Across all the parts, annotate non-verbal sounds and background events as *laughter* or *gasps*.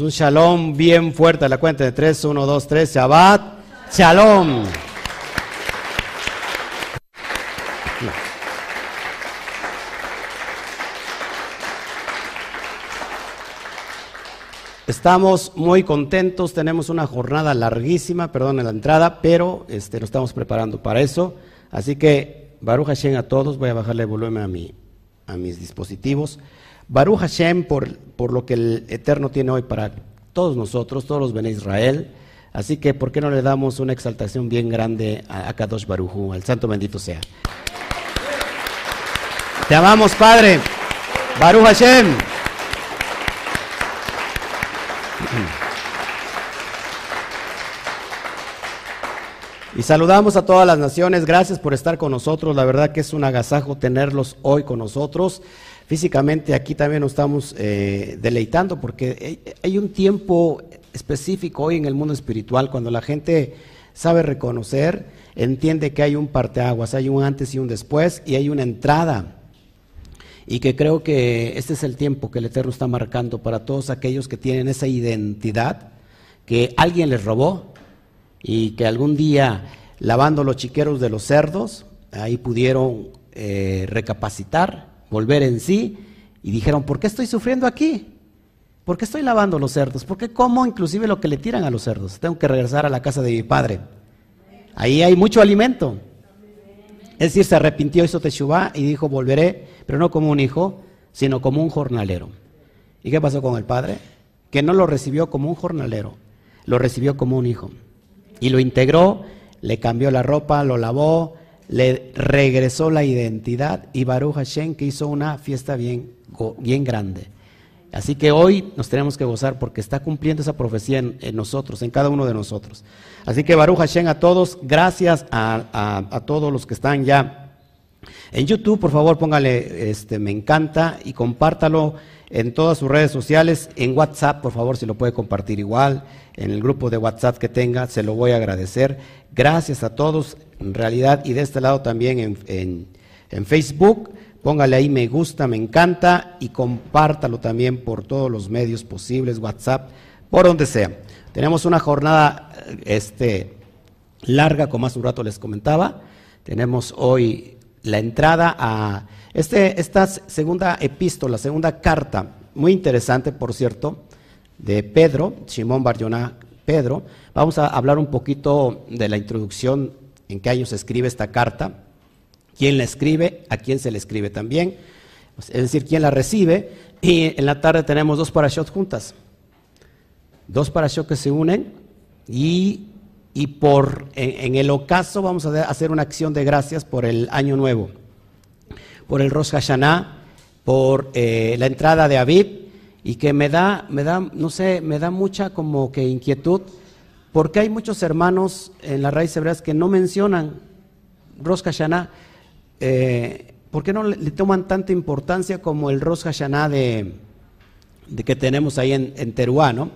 Un shalom bien fuerte a la cuenta de 3, 1, 2, 3, Shabbat, shalom. Estamos muy contentos, tenemos una jornada larguísima, perdón la entrada, pero este, nos estamos preparando para eso. Así que, Baruch Hashem a todos, voy a bajarle el volumen a, mi, a mis dispositivos. Baruch Hashem por, por lo que el Eterno tiene hoy para todos nosotros, todos los Bene Israel. Así que, ¿por qué no le damos una exaltación bien grande a, Kadosh Baruchu, al Santo bendito sea? Te amamos, Padre. Baruch Hashem. Y saludamos a todas las naciones, gracias por estar con nosotros, la verdad que es un agasajo tenerlos hoy con nosotros. Físicamente aquí también nos estamos eh, deleitando porque hay un tiempo específico hoy en el mundo espiritual cuando la gente sabe reconocer, entiende que hay un parteaguas, hay un antes y un después y hay una entrada. Y que creo que este es el tiempo que el Eterno está marcando para todos aquellos que tienen esa identidad que alguien les robó, y que algún día lavando los chiqueros de los cerdos, ahí pudieron eh, recapacitar, volver en sí y dijeron, ¿por qué estoy sufriendo aquí? ¿Por qué estoy lavando los cerdos? ¿Por qué como inclusive lo que le tiran a los cerdos? Tengo que regresar a la casa de mi padre. Ahí hay mucho alimento. Es decir, se arrepintió, hizo Teshuvah y dijo, volveré, pero no como un hijo, sino como un jornalero. ¿Y qué pasó con el padre? Que no lo recibió como un jornalero, lo recibió como un hijo. Y lo integró, le cambió la ropa, lo lavó, le regresó la identidad y Baruch Hashem que hizo una fiesta bien, bien grande. Así que hoy nos tenemos que gozar porque está cumpliendo esa profecía en, nosotros, en cada uno de nosotros. Así que Baruch Hashem a todos, gracias a, a, todos los que están ya en YouTube, por favor póngale este, me encanta y compártalo en todas sus redes sociales, en WhatsApp, por favor, si lo puede compartir igual, en el grupo de WhatsApp que tenga, se lo voy a agradecer. Gracias a todos, realidad, y de este lado también en, en Facebook. Póngale ahí me gusta, me encanta y compártalo también por todos los medios posibles, WhatsApp, por donde sea. Tenemos una jornada este, larga, como hace un rato les comentaba. Tenemos hoy la entrada a este, esta segunda epístola, segunda carta, muy interesante, por cierto, de Pedro, Simón Barjoná Pedro. Vamos a hablar un poquito de la introducción, en qué años se escribe esta carta, quién la escribe, a quién se le escribe también, es decir, quién la recibe. Y en la tarde tenemos dos parashot juntas, dos parashot que se unen y, y por, en el ocaso vamos a hacer una acción de gracias por el año nuevo por el Rosh Hashanah, por eh, la entrada de Aviv, y que me da, me da, no sé, me da mucha como que inquietud, porque hay muchos hermanos en las raíces hebreas que no mencionan Rosh Hashanah. Eh, ¿Por qué no le, toman tanta importancia como el Rosh Hashanah de, de que tenemos ahí en, en Teruá, ¿no?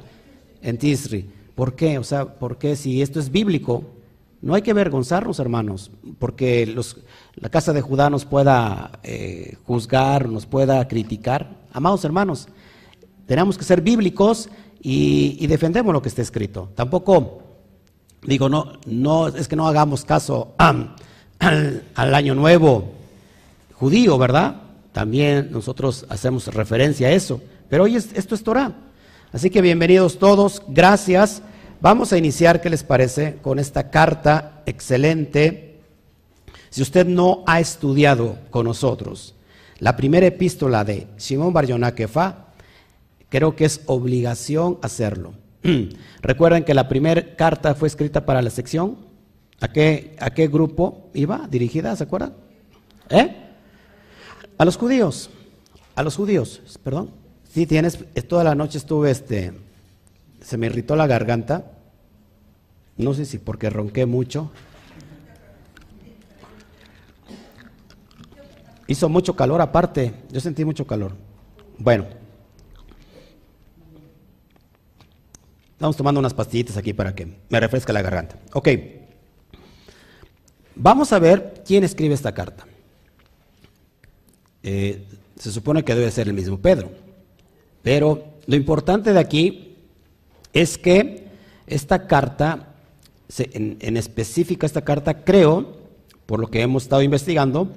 En Tisri. ¿Por qué? O sea, ¿por qué si esto es bíblico? No hay que avergonzarnos, hermanos, porque los, la casa de Judá nos pueda eh, juzgar, nos pueda criticar. Amados hermanos, tenemos que ser bíblicos y, defendemos lo que está escrito. Tampoco, digo, no, no es que no hagamos caso al, año nuevo judío, ¿verdad? También nosotros hacemos referencia a eso. Pero hoy esto es Torah. Así que bienvenidos todos, gracias. Vamos a iniciar, ¿qué les parece? Con esta carta excelente. Si usted no ha estudiado con nosotros la primera epístola de Simón Bar Kefa, creo que es obligación hacerlo. *clears throat* Recuerden que la primera carta fue escrita para la sección. ¿A qué, ¿A qué grupo iba dirigida? ¿Se acuerdan? ¿Eh? A los judíos. A los judíos, perdón. Sí, tienes, toda la noche estuve este se me irritó la garganta, no sé si porque ronqué mucho. Hizo mucho calor aparte, yo sentí mucho calor. Bueno, estamos tomando unas pastillitas aquí para que me refresque la garganta. Ok, vamos a ver quién escribe esta carta. Eh, se supone que debe ser el mismo Pedro, pero lo importante de aquí es que esta carta, en, en específica esta carta, creo, por lo que hemos estado investigando,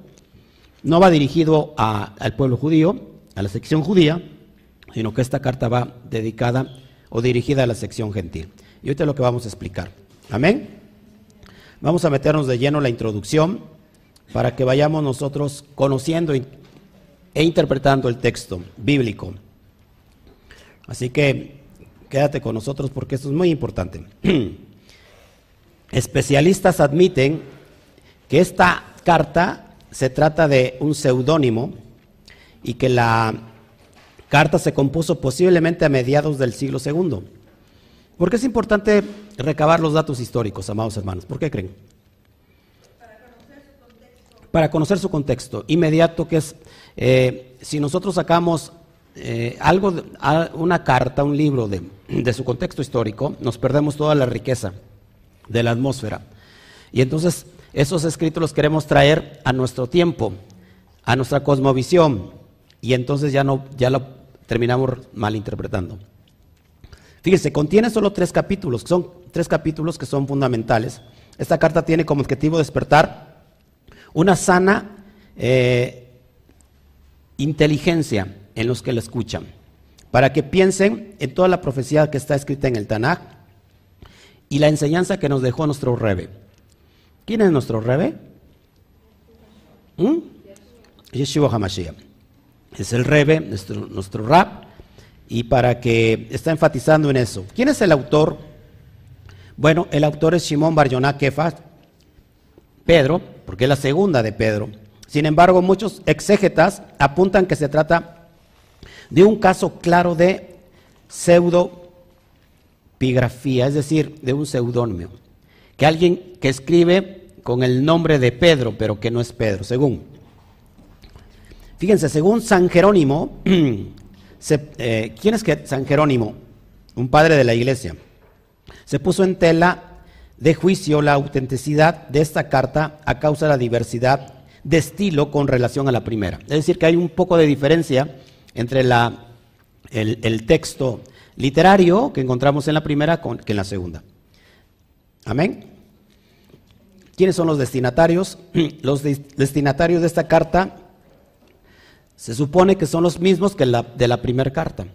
no va dirigido al pueblo judío, a la sección judía, sino que esta carta va dedicada o dirigida a la sección gentil. Y ahorita es lo que vamos a explicar. Amén. Vamos a meternos de lleno en la introducción para que vayamos nosotros conociendo e interpretando el texto bíblico. Así que quédate con nosotros porque esto es muy importante. *clears throat* Especialistas admiten que esta carta se trata de un seudónimo y que la carta se compuso posiblemente a mediados del siglo II. ¿Por qué es importante recabar los datos históricos, amados hermanos? ¿Por qué creen? Para conocer su contexto. Inmediato, que es, eh, si nosotros sacamos eh, algo, una carta, un libro de, de su contexto histórico, nos perdemos toda la riqueza de la atmósfera. Y entonces esos escritos los queremos traer a nuestro tiempo, a nuestra cosmovisión, y entonces ya, no, ya lo terminamos malinterpretando. Fíjense, contiene solo tres capítulos, son tres capítulos que son fundamentales. Esta carta tiene como objetivo despertar una sana eh, inteligencia en los que la escuchan, para que piensen en toda la profecía que está escrita en el Tanakh y la enseñanza que nos dejó nuestro Rebe. ¿Quién es nuestro Rebe? ¿Mm? Yeshua HaMashiach. Es el Rebe, nuestro, Rab, y para que está enfatizando en eso. ¿Quién es el autor? Bueno, el autor es Shimon Bar Yonah Kefas, Pedro, porque es la segunda de Pedro. Sin embargo, muchos exégetas apuntan que se trata de un caso claro de pseudopigrafía, es decir, de un seudónimo que alguien que escribe con el nombre de Pedro, pero que no es Pedro, según. Fíjense, según San Jerónimo, *clears throat* eh, ¿quién es que San Jerónimo? Un padre de la iglesia. Se puso en tela de juicio la autenticidad de esta carta a causa de la diversidad de estilo con relación a la primera. Es decir, que hay un poco de diferencia entre la, el, texto literario que encontramos en la primera que en la segunda. Amén. ¿Quiénes son los destinatarios? *clears throat* Los destinatarios de esta carta se supone que son los mismos que de la primera carta.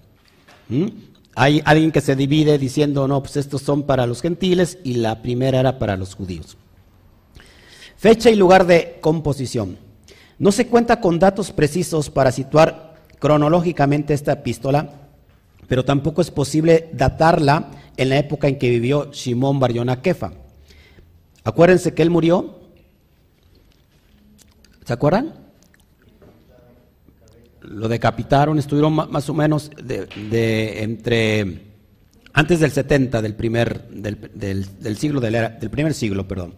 ¿Mm? Hay alguien que se divide diciendo, no, pues estos son para los gentiles y la primera era para los judíos. Fecha y lugar de composición. No se cuenta con datos precisos para situar cronológicamente esta epístola, pero tampoco es posible datarla en la época en que vivió Shimón Bar Kefa. Acuérdense que él murió. ¿Se acuerdan? Lo decapitaron, estuvieron más o menos de, entre antes del 70 del primer del, siglo del, del, primer siglo, perdón.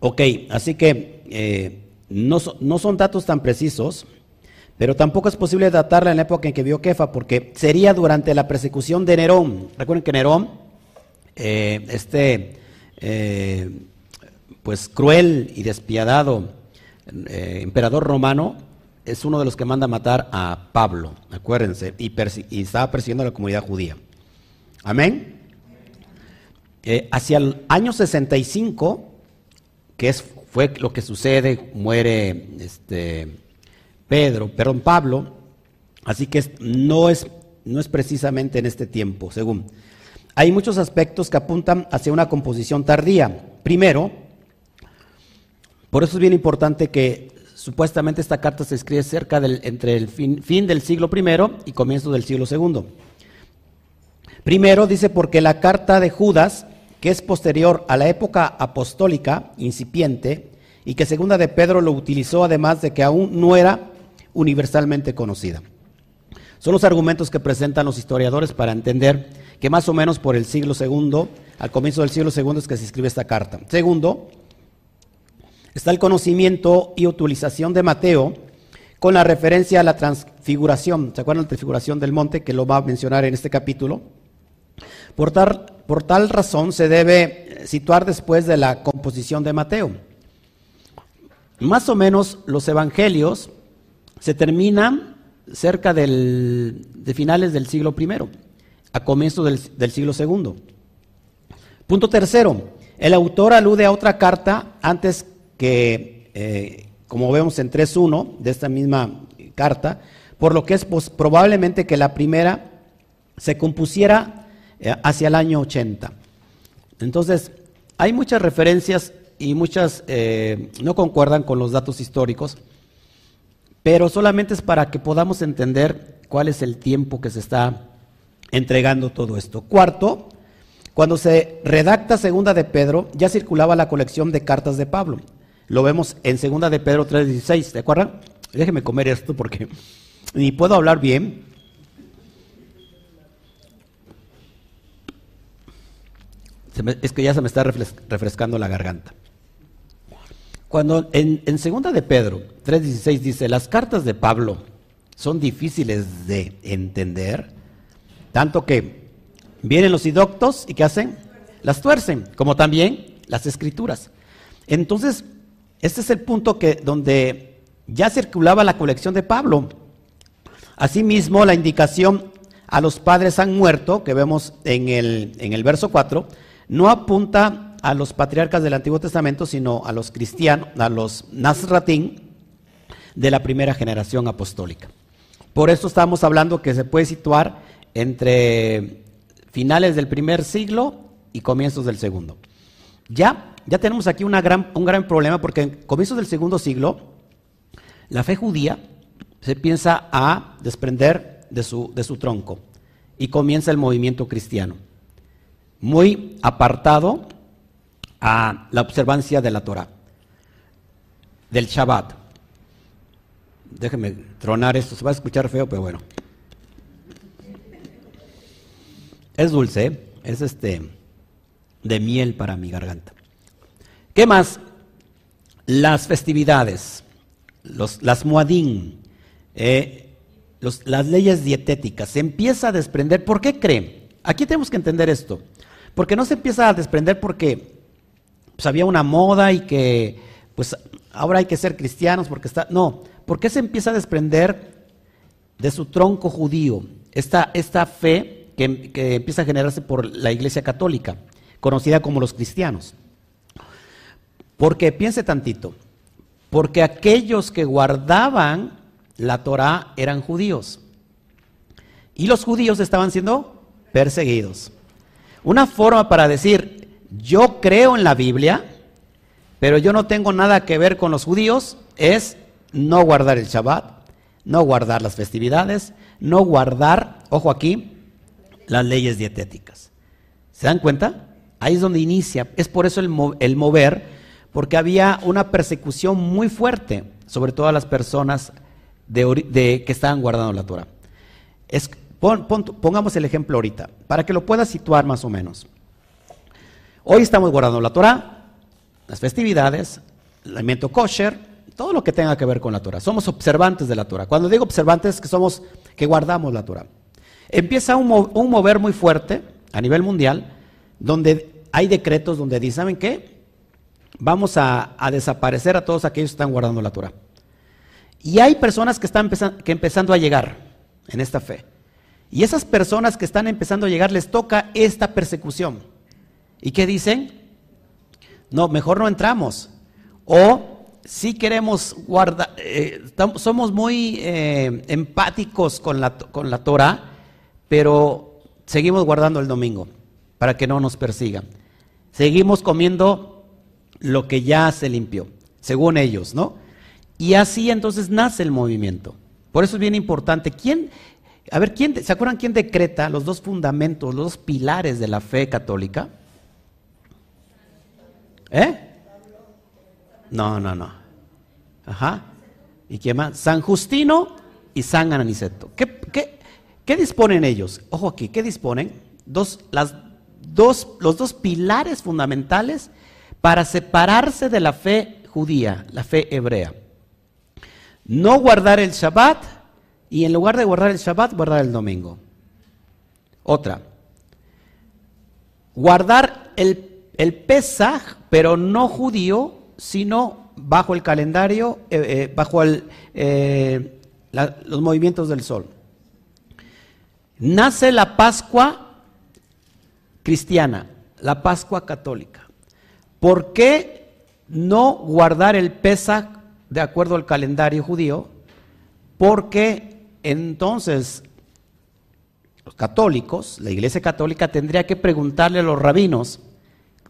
Ok, así que eh, no, no son datos tan precisos. Pero tampoco es posible datarla en la época en que vio Kefa, porque sería durante la persecución de Nerón. Recuerden que Nerón, eh, este eh, pues cruel y despiadado emperador romano, es uno de los que manda matar a Pablo, acuérdense, y, estaba persiguiendo a la comunidad judía. Amén. hacia el año 65, que es, fue lo que sucede, muere este, Pedro, perdón, Pablo, así que no es, no es precisamente en este tiempo, según. Hay muchos aspectos que apuntan hacia una composición tardía. Primero, por eso es bien importante que supuestamente esta carta se escribe cerca del, entre el fin, fin del siglo I y comienzo del siglo II. Primero dice porque la carta de Judas, que es posterior a la época apostólica incipiente, y que segunda de Pedro lo utilizó además de que aún no era universalmente conocida. Son los argumentos que presentan los historiadores para entender que más o menos por el siglo II, al comienzo del siglo II es que se escribe esta carta. Segundo, está el conocimiento y utilización de Mateo con la referencia a la transfiguración. ¿Se acuerdan de la transfiguración del monte que lo va a mencionar en este capítulo? Por tal, razón se debe situar después de la composición de Mateo. Más o menos los evangelios se termina cerca de finales del siglo I. a comienzos del, siglo II. Punto tercero, el autor alude a otra carta antes que, eh, como vemos en 3.1 de esta misma carta, por lo que es probablemente que la primera se compusiera eh, hacia el año 80. Entonces, hay muchas referencias y muchas eh, no concuerdan con los datos históricos, pero solamente es para que podamos entender cuál es el tiempo que se está entregando todo esto. Cuarto, cuando se redacta Segunda de Pedro, ya circulaba la colección de cartas de Pablo. Lo vemos en Segunda de Pedro 3.16, ¿de acuerdo? Déjeme comer esto porque ni puedo hablar bien. es que ya se me está refrescando la garganta. Cuando en, en segunda de Pedro 3.16 dice, las cartas de Pablo son difíciles de entender, tanto que vienen los idoctos y ¿qué hacen? Las tuercen, como también las escrituras. Entonces, este es el punto que, donde ya circulaba la colección de Pablo. Asimismo, la indicación a los padres han muerto, que vemos en el, en el verso 4, no apunta a los patriarcas del Antiguo Testamento, sino a los cristianos, a los Nazratín de la primera generación apostólica. Por eso estamos hablando que se puede situar entre finales del primer siglo y comienzos del segundo. Ya, ya tenemos aquí gran, un gran problema porque en comienzos del segundo siglo la fe judía se piensa a desprender de su, de su tronco y comienza el movimiento cristiano, muy apartado a la observancia de la Torah, del Shabbat. Déjeme tronar esto, se va a escuchar feo, pero bueno. Es dulce, ¿eh? es este de miel para mi garganta. ¿Qué más? Las festividades, los, las muadín, eh, las leyes dietéticas. Se empieza a desprender. ¿Por qué creen? Aquí tenemos que entender esto. Porque no se empieza a desprender porque pues, había una moda y que pues ahora hay que ser cristianos porque está. No, ¿por qué se empieza a desprender de su tronco judío? Esta, esta fe que, empieza a generarse por la Iglesia Católica, conocida como los cristianos. Porque piense tantito, porque aquellos que guardaban la Torah eran judíos y los judíos estaban siendo perseguidos. Una forma para decir, yo creo en la Biblia, pero yo no tengo nada que ver con los judíos, es no guardar el Shabbat, no guardar las festividades, no guardar, ojo aquí, las leyes dietéticas. ¿Se dan cuenta? Ahí es donde inicia. Es por eso el, mover, porque había una persecución muy fuerte sobre todas las personas de, que estaban guardando la Torah. Es, pongamos el ejemplo ahorita, para que lo puedas situar más o menos. Hoy estamos guardando la Torah, las festividades, el alimento kosher, todo lo que tenga que ver con la Torah. Somos observantes de la Torah. Cuando digo observantes, que somos que guardamos la Torah. Empieza un, mover muy fuerte a nivel mundial, donde hay decretos donde dicen, ¿saben qué? Vamos a, desaparecer a todos aquellos que están guardando la Torah. Y hay personas que están que empezando a llegar en esta fe. Y esas personas que están empezando a llegar les toca esta persecución. ¿Y qué dicen? No, mejor no entramos. O si queremos guardar, eh, somos muy eh, empáticos con la, con la Torah pero seguimos guardando el domingo para que no nos persigan. Seguimos comiendo lo que ya se limpió, según ellos, ¿no? Y así entonces nace el movimiento. Por eso es bien importante. ¿Quién, a ver, ¿quién, ¿se acuerdan quién decreta los dos fundamentos, los dos pilares de la fe católica? ¿Eh? No, no, no. Ajá. ¿Y quién más? San Justino y San Aniceto. ¿Qué, qué, ¿Qué disponen ellos? Ojo aquí, ¿qué disponen? Dos, las dos, los dos pilares fundamentales para separarse de la fe judía, la fe hebrea. No guardar el Shabbat y en lugar de guardar el Shabbat, guardar el domingo. Otra. Guardar el, Pesaj, pero no judío, sino bajo el calendario, eh, eh, bajo el, eh, los movimientos del sol. nace la Pascua cristiana, la Pascua católica. ¿Por qué no guardar el Pesach de acuerdo al calendario judío? Porque entonces los católicos, la Iglesia Católica tendría que preguntarle a los rabinos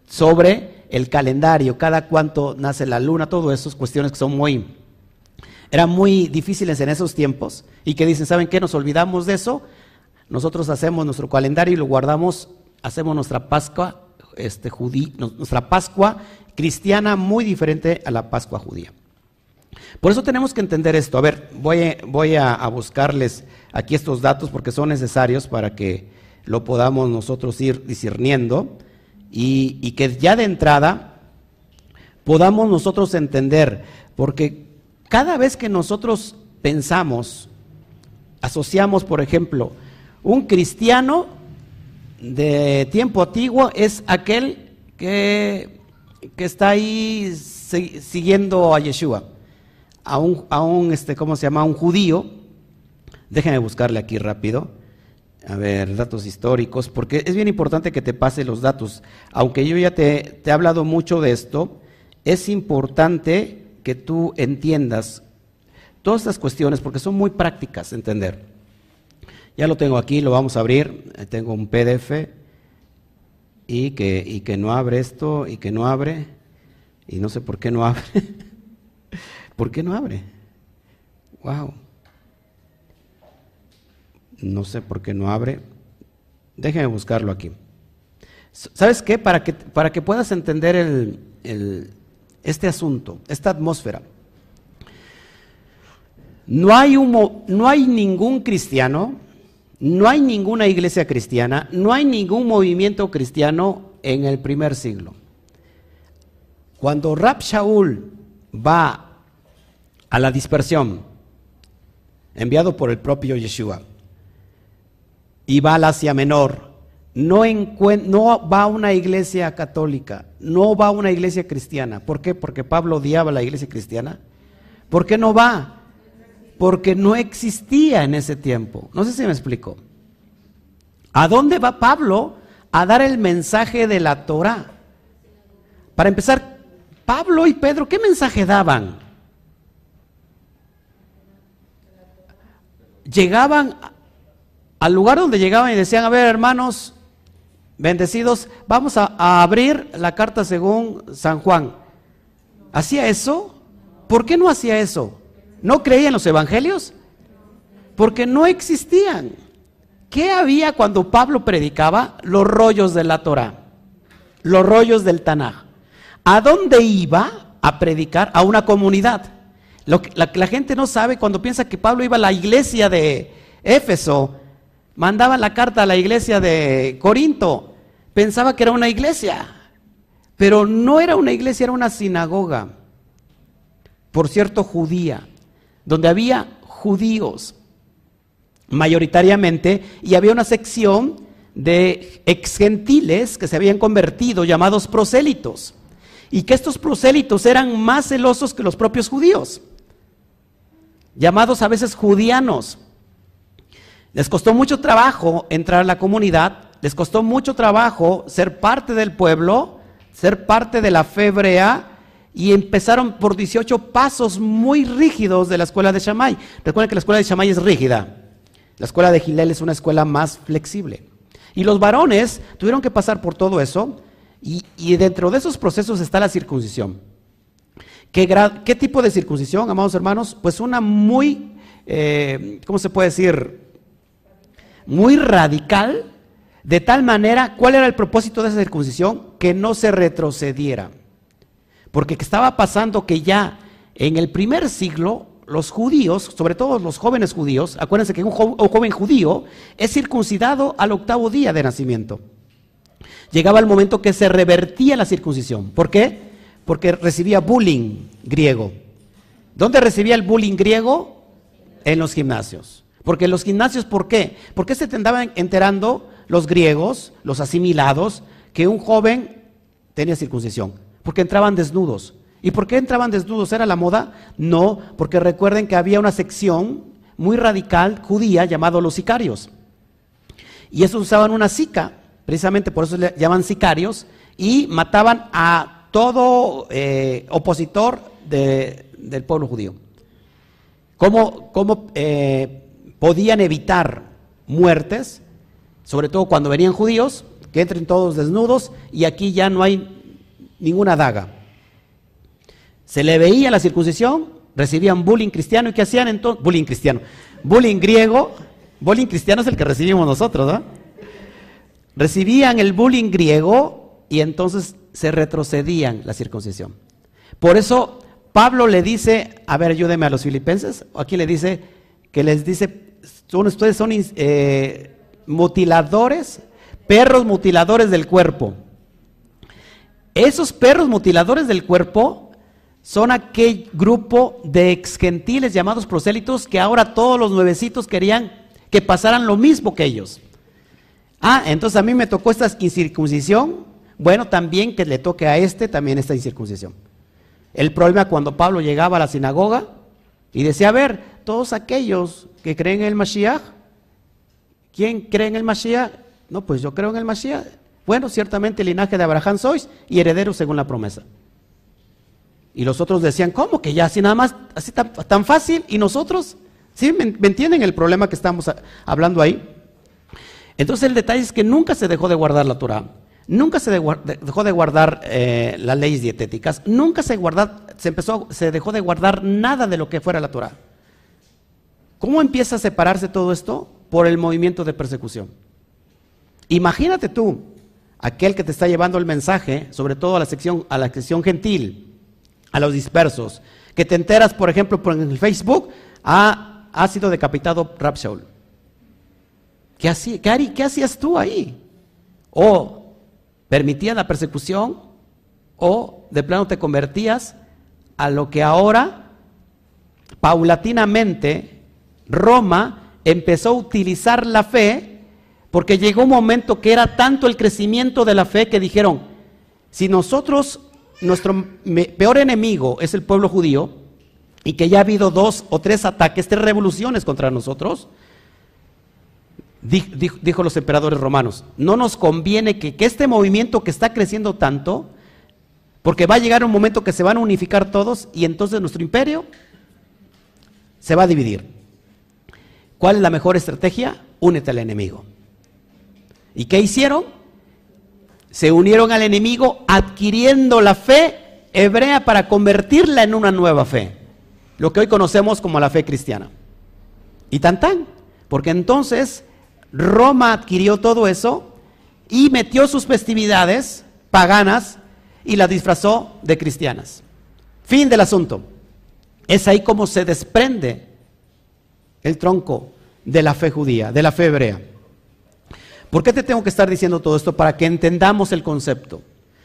sobre el calendario, cada cuánto nace la luna, todas esas cuestiones que son muy, eran muy difíciles en esos tiempos y que dicen, ¿saben qué? Nos olvidamos de eso, nosotros hacemos nuestro calendario y lo guardamos, hacemos nuestra Pascua, este, judí, nuestra Pascua cristiana muy diferente a la Pascua judía. Por eso tenemos que entender esto. A ver, voy, voy a, buscarles aquí estos datos porque son necesarios para que lo podamos nosotros ir discerniendo y, y que ya de entrada podamos nosotros entender, porque cada vez que nosotros pensamos, asociamos, por ejemplo, un cristiano de tiempo antiguo es aquel que, que está ahí siguiendo a Yeshua a un, a un este, ¿cómo se llama? un judío. Déjenme buscarle aquí rápido. A ver, datos históricos, porque es bien importante que te pase los datos. Aunque yo ya te, te he hablado mucho de esto, es importante que tú entiendas todas estas cuestiones, porque son muy prácticas entender. Ya lo tengo aquí, lo vamos a abrir. Tengo un PDF y que, y que no abre esto y que no abre. Y no sé por qué no abre. *laughs* ¿Por qué no abre? Wow. No sé por qué no abre. Déjeme buscarlo aquí. ¿Sabes qué? Para que, para que puedas entender el, este asunto, esta atmósfera. No hay, no hay ningún cristiano, no hay ninguna iglesia cristiana, no hay ningún movimiento cristiano en el primer siglo. Cuando Rab Shaul va a la dispersión, enviado por el propio Yeshua, y va al Asia Menor, no, no, va a una iglesia católica, no va a una iglesia cristiana. ¿Por qué? Porque Pablo odiaba la iglesia cristiana. ¿Por qué no va? Porque no existía en ese tiempo. No sé si me explico. ¿A dónde va Pablo a dar el mensaje de la Torah? Para empezar, Pablo y Pedro, ¿qué mensaje daban? llegaban al lugar donde llegaban y decían, a ver hermanos, bendecidos, vamos a, abrir la carta según San Juan. ¿Hacía eso? ¿Por qué no hacía eso? ¿No creía en los evangelios? Porque no existían. ¿Qué había cuando Pablo predicaba? Los rollos de la Torah, los rollos del Tanaj. ¿A dónde iba a predicar? A una comunidad. Que la, gente no sabe cuando piensa que Pablo iba a la iglesia de Éfeso, mandaba la carta a la iglesia de Corinto, pensaba que era una iglesia, pero no era una iglesia, era una sinagoga, por cierto, judía, donde había judíos mayoritariamente y había una sección de ex gentiles que se habían convertido llamados prosélitos y que estos prosélitos eran más celosos que los propios judíos llamados a veces judianos. Les costó mucho trabajo entrar a la comunidad, les costó mucho trabajo ser parte del pueblo, ser parte de la fe hebrea y empezaron por 18 pasos muy rígidos de la escuela de Shammai. Recuerden que la escuela de Shammai es rígida. La escuela de Gilel es una escuela más flexible. Y los varones tuvieron que pasar por todo eso y, dentro de esos procesos está la circuncisión. ¿Qué, tipo de circuncisión, amados hermanos? Pues una muy, eh, ¿cómo se puede decir? Muy radical, de tal manera, ¿cuál era el propósito de esa circuncisión? Que no se retrocediera. Porque estaba pasando que ya en el primer siglo los judíos, sobre todo los jóvenes judíos, acuérdense que un, joven judío es circuncidado al octavo día de nacimiento. Llegaba el momento que se revertía la circuncisión. ¿Por qué? porque recibía bullying griego. ¿Dónde recibía el bullying griego? En los gimnasios. Porque en los gimnasios, ¿por qué? Porque se andaban enterando los griegos, los asimilados, que un joven tenía circuncisión. Porque entraban desnudos. ¿Y por qué entraban desnudos? ¿Era la moda? No, porque recuerden que había una sección muy radical judía llamado los sicarios. y esos usaban una sica, precisamente por eso le llaman sicarios, y mataban a todo eh, opositor del pueblo judío. ¿Cómo, cómo eh, podían evitar muertes? Sobre todo cuando venían judíos, que entren todos desnudos y aquí ya no hay ninguna daga. Se le veía la circuncisión, recibían bullying cristiano y ¿qué hacían entonces? Bullying cristiano. Bullying griego, bullying cristiano es el que recibimos nosotros, ¿no? Recibían el bullying griego y entonces se retrocedían la circuncisión. Por eso Pablo le dice, a ver, ayúdeme a los filipenses, aquí le dice que les dice, son, ustedes son eh, mutiladores, perros mutiladores del cuerpo. Esos perros mutiladores del cuerpo son aquel grupo de ex gentiles llamados prosélitos que ahora todos los nuevecitos querían que pasaran lo mismo que ellos. Ah, entonces a mí me tocó esta incircuncisión, bueno, también que le toque a este también esta incircuncisión. El problema cuando Pablo llegaba a la sinagoga y decía, a ver, todos aquellos que creen en el Mashiach, ¿quién cree en el Mashiach? No, pues yo creo en el Mashiach. Bueno, ciertamente el linaje de Abraham sois y herederos según la promesa. Y los otros decían, ¿cómo que ya así nada más, así tan, fácil? ¿Y nosotros? ¿Sí? ¿Me, entienden el problema que estamos hablando ahí? Entonces el detalle es que nunca se dejó de guardar la Torah. Nunca se dejó de guardar eh, las leyes dietéticas, nunca se, se, empezó, se dejó de guardar nada de lo que fuera la Torah. ¿Cómo empieza a separarse todo esto? Por el movimiento de persecución. Imagínate tú, aquel que te está llevando el mensaje, sobre todo a la sección, a la sección gentil, a los dispersos, que te enteras, por ejemplo, por el Facebook, ha, ha sido decapitado ¿Qué, qué, ¿Qué hacías tú ahí? O permitías la persecución o de plano te convertías a lo que ahora, paulatinamente, Roma empezó a utilizar la fe porque llegó un momento que era tanto el crecimiento de la fe que dijeron, si nosotros, nuestro peor enemigo es el pueblo judío, y que ya ha habido dos o tres ataques, tres revoluciones contra nosotros, dijo, los emperadores romanos, no nos conviene que, este movimiento que está creciendo tanto, porque va a llegar un momento que se van a unificar todos y entonces nuestro imperio se va a dividir. ¿Cuál es la mejor estrategia? Únete al enemigo. ¿Y qué hicieron? Se unieron al enemigo adquiriendo la fe hebrea para convertirla en una nueva fe, lo que hoy conocemos como la fe cristiana. Y tan tan, porque entonces Roma adquirió todo eso y metió sus festividades paganas y las disfrazó de cristianas. Fin del asunto. Es ahí como se desprende el tronco de la fe judía, de la fe hebrea. ¿Por qué te tengo que estar diciendo todo esto? Para que entendamos el concepto.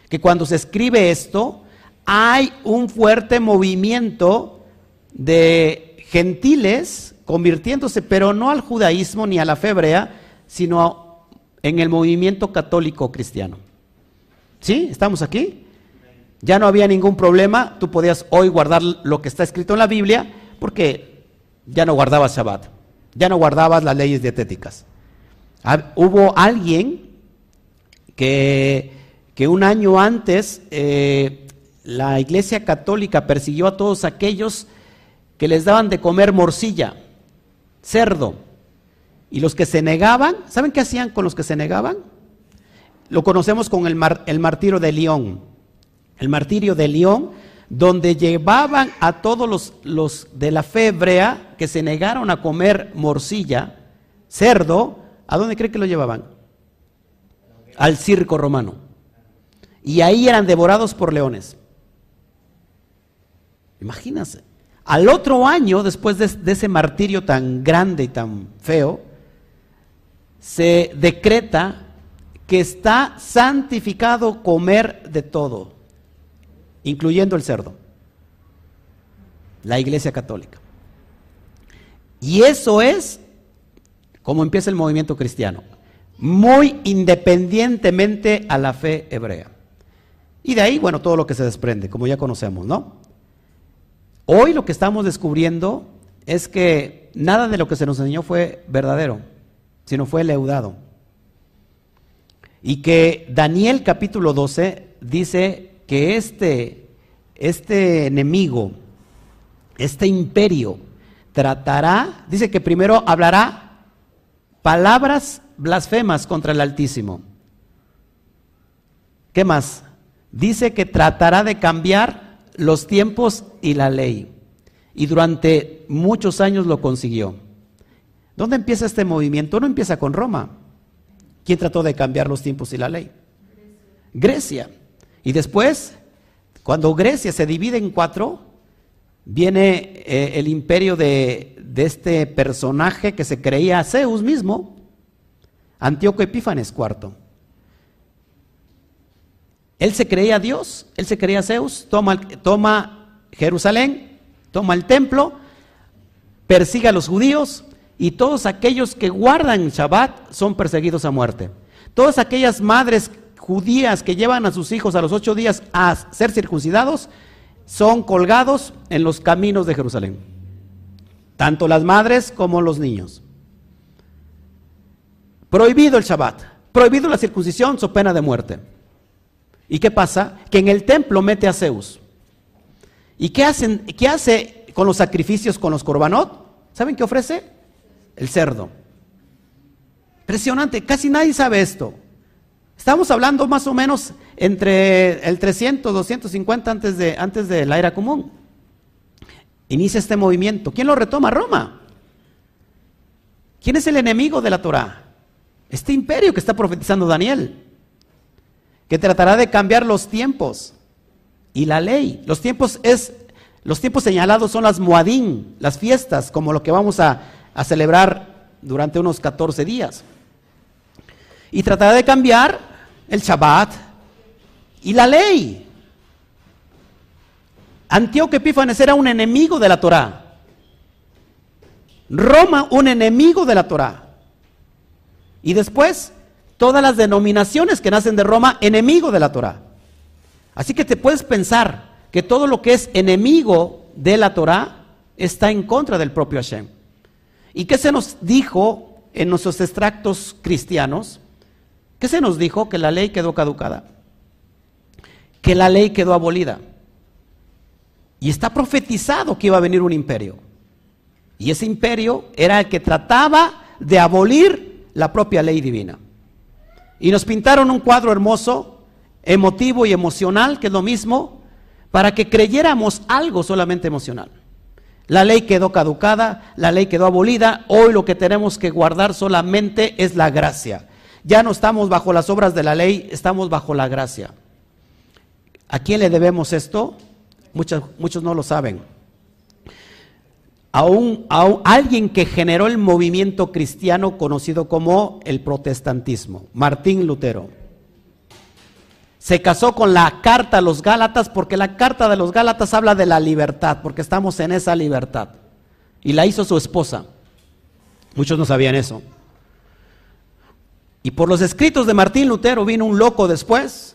Que cuando se escribe esto, hay un fuerte movimiento de gentiles convirtiéndose, pero no al judaísmo ni a la fe sino en el movimiento católico cristiano. ¿Sí? ¿Estamos aquí? Ya no había ningún problema, tú podías hoy guardar lo que está escrito en la Biblia, porque ya no guardabas Shabbat, ya no guardabas las leyes dietéticas. Hubo alguien que, un año antes eh, la Iglesia Católica persiguió a todos aquellos que les daban de comer morcilla, cerdo. Y los que se negaban, ¿saben qué hacían con los que se negaban? Lo conocemos con el, el martirio de León. El martirio de León, donde llevaban a todos los, los de la fe hebrea que se negaron a comer morcilla, cerdo, ¿a dónde cree que lo llevaban? Al circo romano. Y ahí eran devorados por leones. Imagínense. Al otro año, después de, ese martirio tan grande y tan feo, se decreta que está santificado comer de todo, incluyendo el cerdo. La Iglesia Católica. Y eso es como empieza el movimiento cristiano, muy independientemente a la fe hebrea. Y de ahí, bueno, todo lo que se desprende, como ya conocemos, ¿no? Hoy lo que estamos descubriendo es que nada de lo que se nos enseñó fue verdadero, sino fue leudado. Y que Daniel capítulo 12 dice que este, este enemigo, este imperio, tratará, dice que primero hablará palabras blasfemas contra el Altísimo. ¿Qué más? Dice que tratará de cambiar los tiempos y la ley. Y durante muchos años lo consiguió. ¿Dónde empieza este movimiento? No empieza con Roma. ¿Quién trató de cambiar los tiempos y la ley? Grecia. Y después, cuando Grecia se divide en cuatro, viene eh, el imperio de, este personaje que se creía Zeus mismo, Antíoco Epífanes IV. Él se creía Dios, él se creía Zeus, toma, toma Jerusalén, toma el templo, persigue a los judíos y todos aquellos que guardan Shabbat son perseguidos a muerte. Todas aquellas madres judías que llevan a sus hijos a los ocho días a ser circuncidados son colgados en los caminos de Jerusalén. Tanto las madres como los niños. Prohibido el Shabbat, prohibido la circuncisión, so pena de muerte. ¿Y qué pasa? Que en el templo mete a Zeus. ¿Y qué, hacen, qué hace con los sacrificios, con los corbanot? ¿Saben qué ofrece? El cerdo. Impresionante, casi nadie sabe esto. Estamos hablando más o menos entre el 300, 250 antes de, antes de la era común. Inicia este movimiento. ¿Quién lo retoma? Roma. ¿Quién es el enemigo de la Torah? Este imperio que está profetizando Daniel que tratará de cambiar los tiempos y la ley. Los tiempos es los tiempos señalados son las muadín, las fiestas, como lo que vamos a, a celebrar durante unos 14 días. Y tratará de cambiar el Shabbat y la ley. Antíoco Epífanes era un enemigo de la Torah. Roma, un enemigo de la Torah. Y después, todas las denominaciones que nacen de Roma enemigo de la Torah. Así que te puedes pensar que todo lo que es enemigo de la Torah está en contra del propio Hashem. ¿Y qué se nos dijo en nuestros extractos cristianos? ¿Qué se nos dijo? Que la ley quedó caducada, que la ley quedó abolida. Y está profetizado que iba a venir un imperio. Y ese imperio era el que trataba de abolir la propia ley divina. Y nos pintaron un cuadro hermoso, emotivo y emocional, que es lo mismo, para que creyéramos algo solamente emocional. La ley quedó caducada, la ley quedó abolida, hoy lo que tenemos que guardar solamente es la gracia. Ya no estamos bajo las obras de la ley, estamos bajo la gracia. ¿A quién le debemos esto? Muchos, muchos no lo saben a, un, alguien que generó el movimiento cristiano conocido como el protestantismo, Martín Lutero. Se casó con la carta a los Gálatas porque la carta de los Gálatas habla de la libertad, porque estamos en esa libertad. Y la hizo su esposa. Muchos no sabían eso. Y por los escritos de Martín Lutero vino un loco después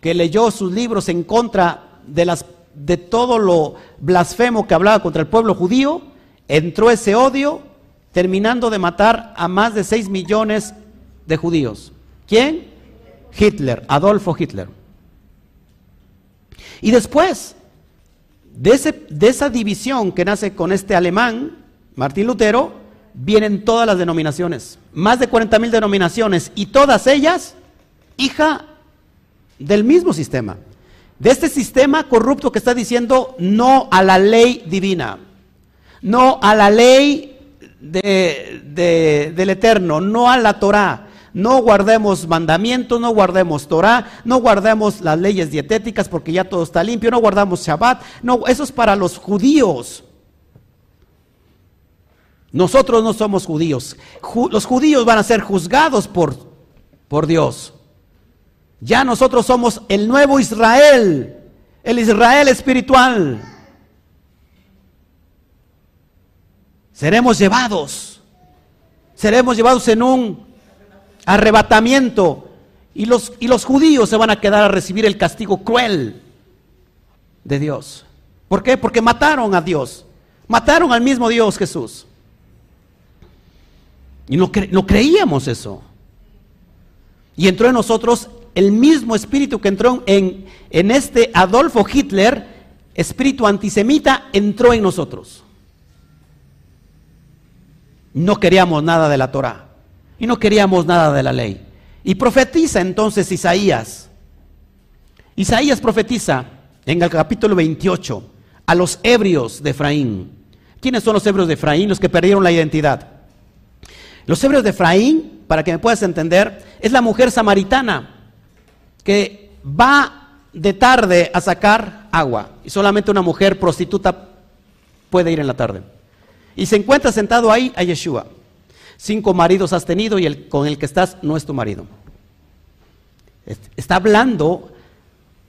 que leyó sus libros en contra de, las, de todo lo blasfemo que hablaba contra el pueblo judío entró ese odio terminando de matar a más de 6 millones de judíos. ¿Quién? Hitler, Adolfo Hitler. Y después de, ese, de esa división que nace con este alemán, Martín Lutero, vienen todas las denominaciones, más de 40 mil denominaciones, y todas ellas hija del mismo sistema, de este sistema corrupto que está diciendo no a la ley divina no a la ley del Eterno, no a la Torah. No guardemos mandamientos, no guardemos Torah, no guardemos las leyes dietéticas porque ya todo está limpio, no guardamos Shabbat. No, eso es para los judíos. Nosotros no somos judíos. los judíos van a ser juzgados por, por Dios. Ya nosotros somos el nuevo Israel, el Israel espiritual. seremos llevados, seremos llevados en un arrebatamiento y los, y los judíos se van a quedar a recibir el castigo cruel de Dios. ¿Por qué? Porque mataron a Dios, mataron al mismo Dios Jesús. Y no, no creíamos eso. y entró en nosotros el mismo espíritu que entró en, este Adolfo Hitler, espíritu antisemita, entró en nosotros. No queríamos nada de la Torah y no queríamos nada de la ley. Y profetiza entonces Isaías. Isaías profetiza en el capítulo 28 a los ebrios de Efraín. ¿Quiénes son los hebreos de Efraín? Los que perdieron la identidad. Los hebreos de Efraín, para que me puedas entender, es la mujer samaritana que va de tarde a sacar agua y solamente una mujer prostituta puede ir en la tarde. Y se encuentra sentado ahí a Yeshua. Cinco maridos has tenido y el con el que estás no es tu marido. Está hablando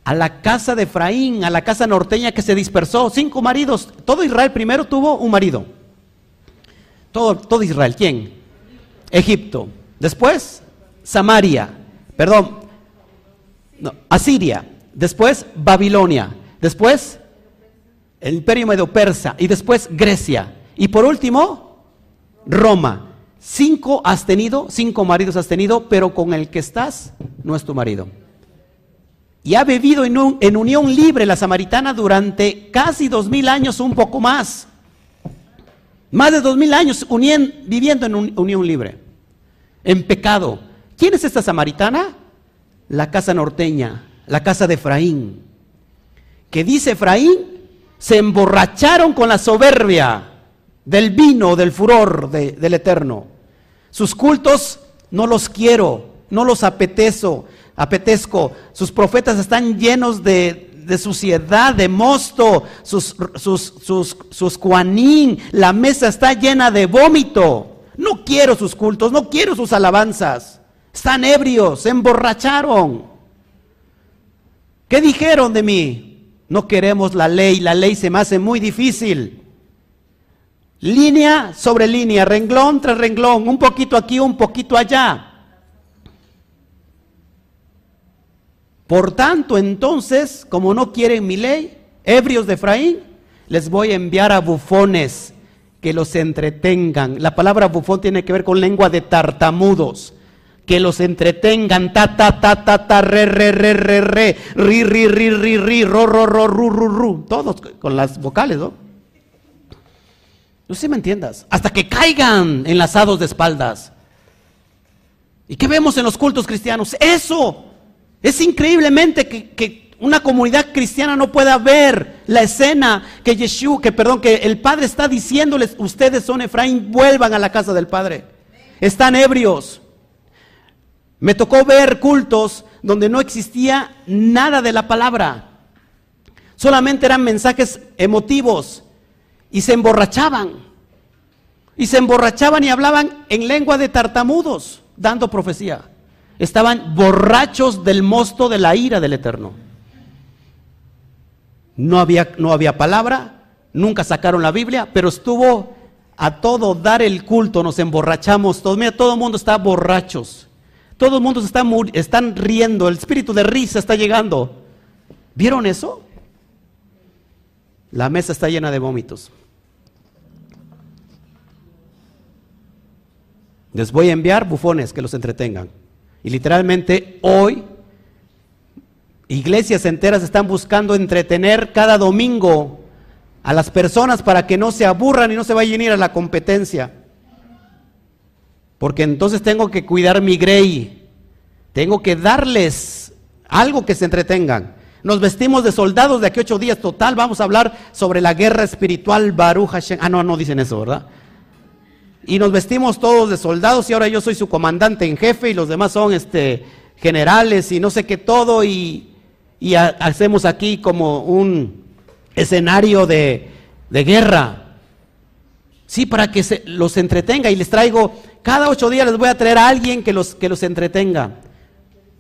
a la casa de Efraín, a la casa norteña que se dispersó. Cinco maridos. Todo Israel primero tuvo un marido. Todo, todo Israel. ¿Quién? Egipto. Después, Samaria. Perdón. Asiria. Después, Babilonia. Después, el imperio medio persa. Y después, Grecia. Y por último, Roma. Cinco has tenido, cinco maridos has tenido, pero con el que estás no es tu marido y ha vivido en, unión libre la samaritana durante casi dos mil años, un poco más. Más de dos mil años viviendo en unión libre, en pecado. ¿Quién es esta samaritana? La casa norteña, la casa de Efraín. Que dice Efraín, se emborracharon con la soberbia del vino, del furor del Eterno. Sus cultos no los quiero, no los apetezo, apetezco. Sus profetas están llenos de, suciedad, de mosto, sus, sus, sus, sus cuanín, la mesa está llena de vómito. No quiero sus cultos, no quiero sus alabanzas. Están ebrios, se emborracharon. ¿Qué dijeron de mí? No queremos la ley, la ley se me hace muy difícil. Línea sobre línea, renglón tras renglón, un poquito aquí, un poquito allá. Por tanto, entonces, como no quieren mi ley, ebrios de Efraín, les voy a enviar a bufones que los entretengan. La palabra bufón tiene que ver con lengua de tartamudos. Que los entretengan, ta, ta, ta, ta, ta, re, re, re, re, re, ri, ri, ri, ri, ri, ro, ro, ro, ru, ru, ru. Todos con las vocales, ¿no? No sé si me entiendas. Hasta que caigan enlazados de espaldas. ¿Y qué vemos en los cultos cristianos? Eso. Es increíblemente que, una comunidad cristiana no pueda ver la escena que Yeshua, que perdón, que el Padre está diciéndoles, ustedes son Efraín, vuelvan a la casa del Padre. Están ebrios. Me tocó ver cultos donde no existía nada de la palabra. Solamente eran mensajes emotivos y se emborrachaban. Y se emborrachaban y hablaban en lengua de tartamudos, dando profecía estaban borrachos del mosto de la ira del Eterno. No había, no había palabra, nunca sacaron la Biblia, pero estuvo a todo dar el culto, nos emborrachamos todos. Mira, todo el mundo está borrachos. Todo el mundo se está están riendo, el espíritu de risa está llegando. ¿Vieron eso? La mesa está llena de vómitos. Les voy a enviar bufones que los entretengan. Y literalmente hoy iglesias enteras están buscando entretener cada domingo a las personas para que no se aburran y no se vayan a ir a la competencia. Porque entonces tengo que cuidar mi grey. Tengo que darles algo que se entretengan. Nos vestimos de soldados de aquí ocho días. Total, vamos a hablar sobre la guerra espiritual Baruch Hashem. Ah, no, no dicen eso, ¿verdad? y nos vestimos todos de soldados y ahora yo soy su comandante en jefe y los demás son este, generales y no sé qué todo y, hacemos aquí como un escenario de, guerra. Sí, para que se, los entretenga y les traigo, cada ocho días les voy a traer a alguien que los, que los entretenga.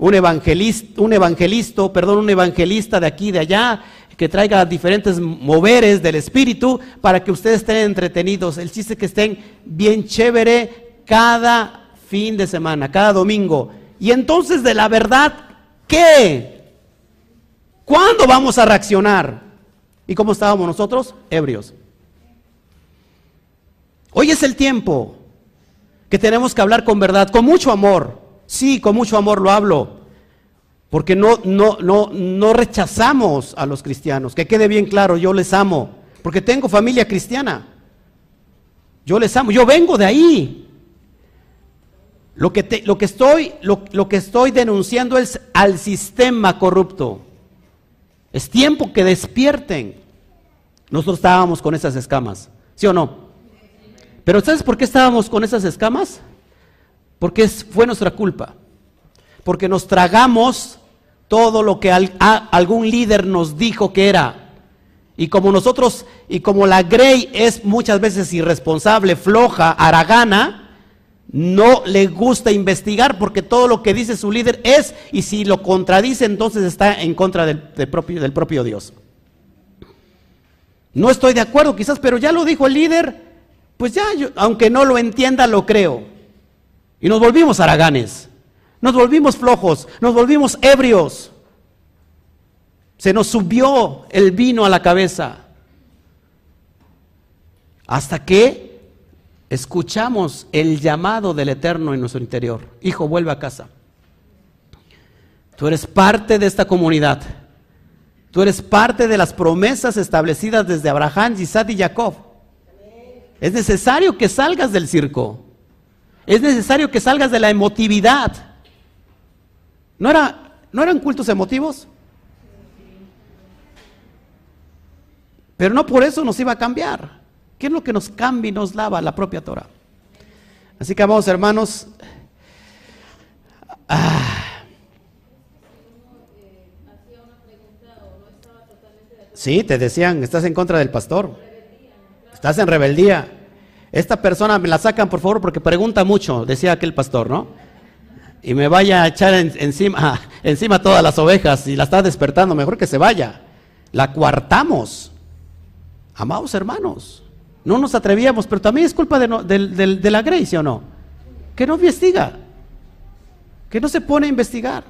Un evangelista, un evangelista, perdón, un evangelista de aquí, de allá, que traiga diferentes moveres del espíritu para que ustedes estén entretenidos. El chiste es que estén bien chévere cada fin de semana, cada domingo. Y entonces de la verdad, ¿qué? ¿Cuándo vamos a reaccionar? ¿Y cómo estábamos nosotros? Ebrios. Hoy es el tiempo que tenemos que hablar con verdad, con mucho amor. Sí, con mucho amor lo hablo. Porque no, no, no, no rechazamos a los cristianos. Que quede bien claro, yo les amo. Porque tengo familia cristiana. Yo les amo. Yo vengo de ahí. Lo que, lo que, estoy, lo, lo que estoy denunciando es al sistema corrupto. Es tiempo que despierten. Nosotros estábamos con esas escamas, ¿sí o no? Pero ¿sabes por qué estábamos con esas escamas? Porque fue nuestra culpa. Porque nos tragamos todo lo que algún líder nos dijo que era. Y como nosotros, y como la Grey es muchas veces irresponsable, floja, aragana, no le gusta investigar porque todo lo que dice su líder es, y si lo contradice, entonces está en contra del, propio, del propio Dios. No estoy de acuerdo quizás, pero ya lo dijo el líder, pues ya, aunque no lo entienda, lo creo. Y nos volvimos araganes. Nos volvimos flojos, nos volvimos ebrios. Se nos subió el vino a la cabeza. Hasta que escuchamos el llamado del Eterno en nuestro interior. Hijo, vuelve a casa. Tú eres parte de esta comunidad. Tú eres parte de las promesas establecidas desde Abraham, Isaac y Jacob. Es necesario que salgas del circo. Es necesario que salgas de la emotividad. ¿No, era, ¿No eran cultos emotivos? Pero no por eso nos iba a cambiar. ¿Qué es lo que nos cambia y nos lava la propia Torah? Así que, amados hermanos, ah, sí, te decían, estás en contra del pastor, estás en rebeldía. Esta persona me la sacan, por favor, porque pregunta mucho, decía aquel pastor, ¿no? y me vaya a echar encima, *laughs* encima todas las ovejas y la está despertando, mejor que se vaya. La cuartamos. Amados hermanos, no nos atrevíamos, pero también es culpa de, la Grace, ¿o no? Que no investiga, que no se pone a investigar.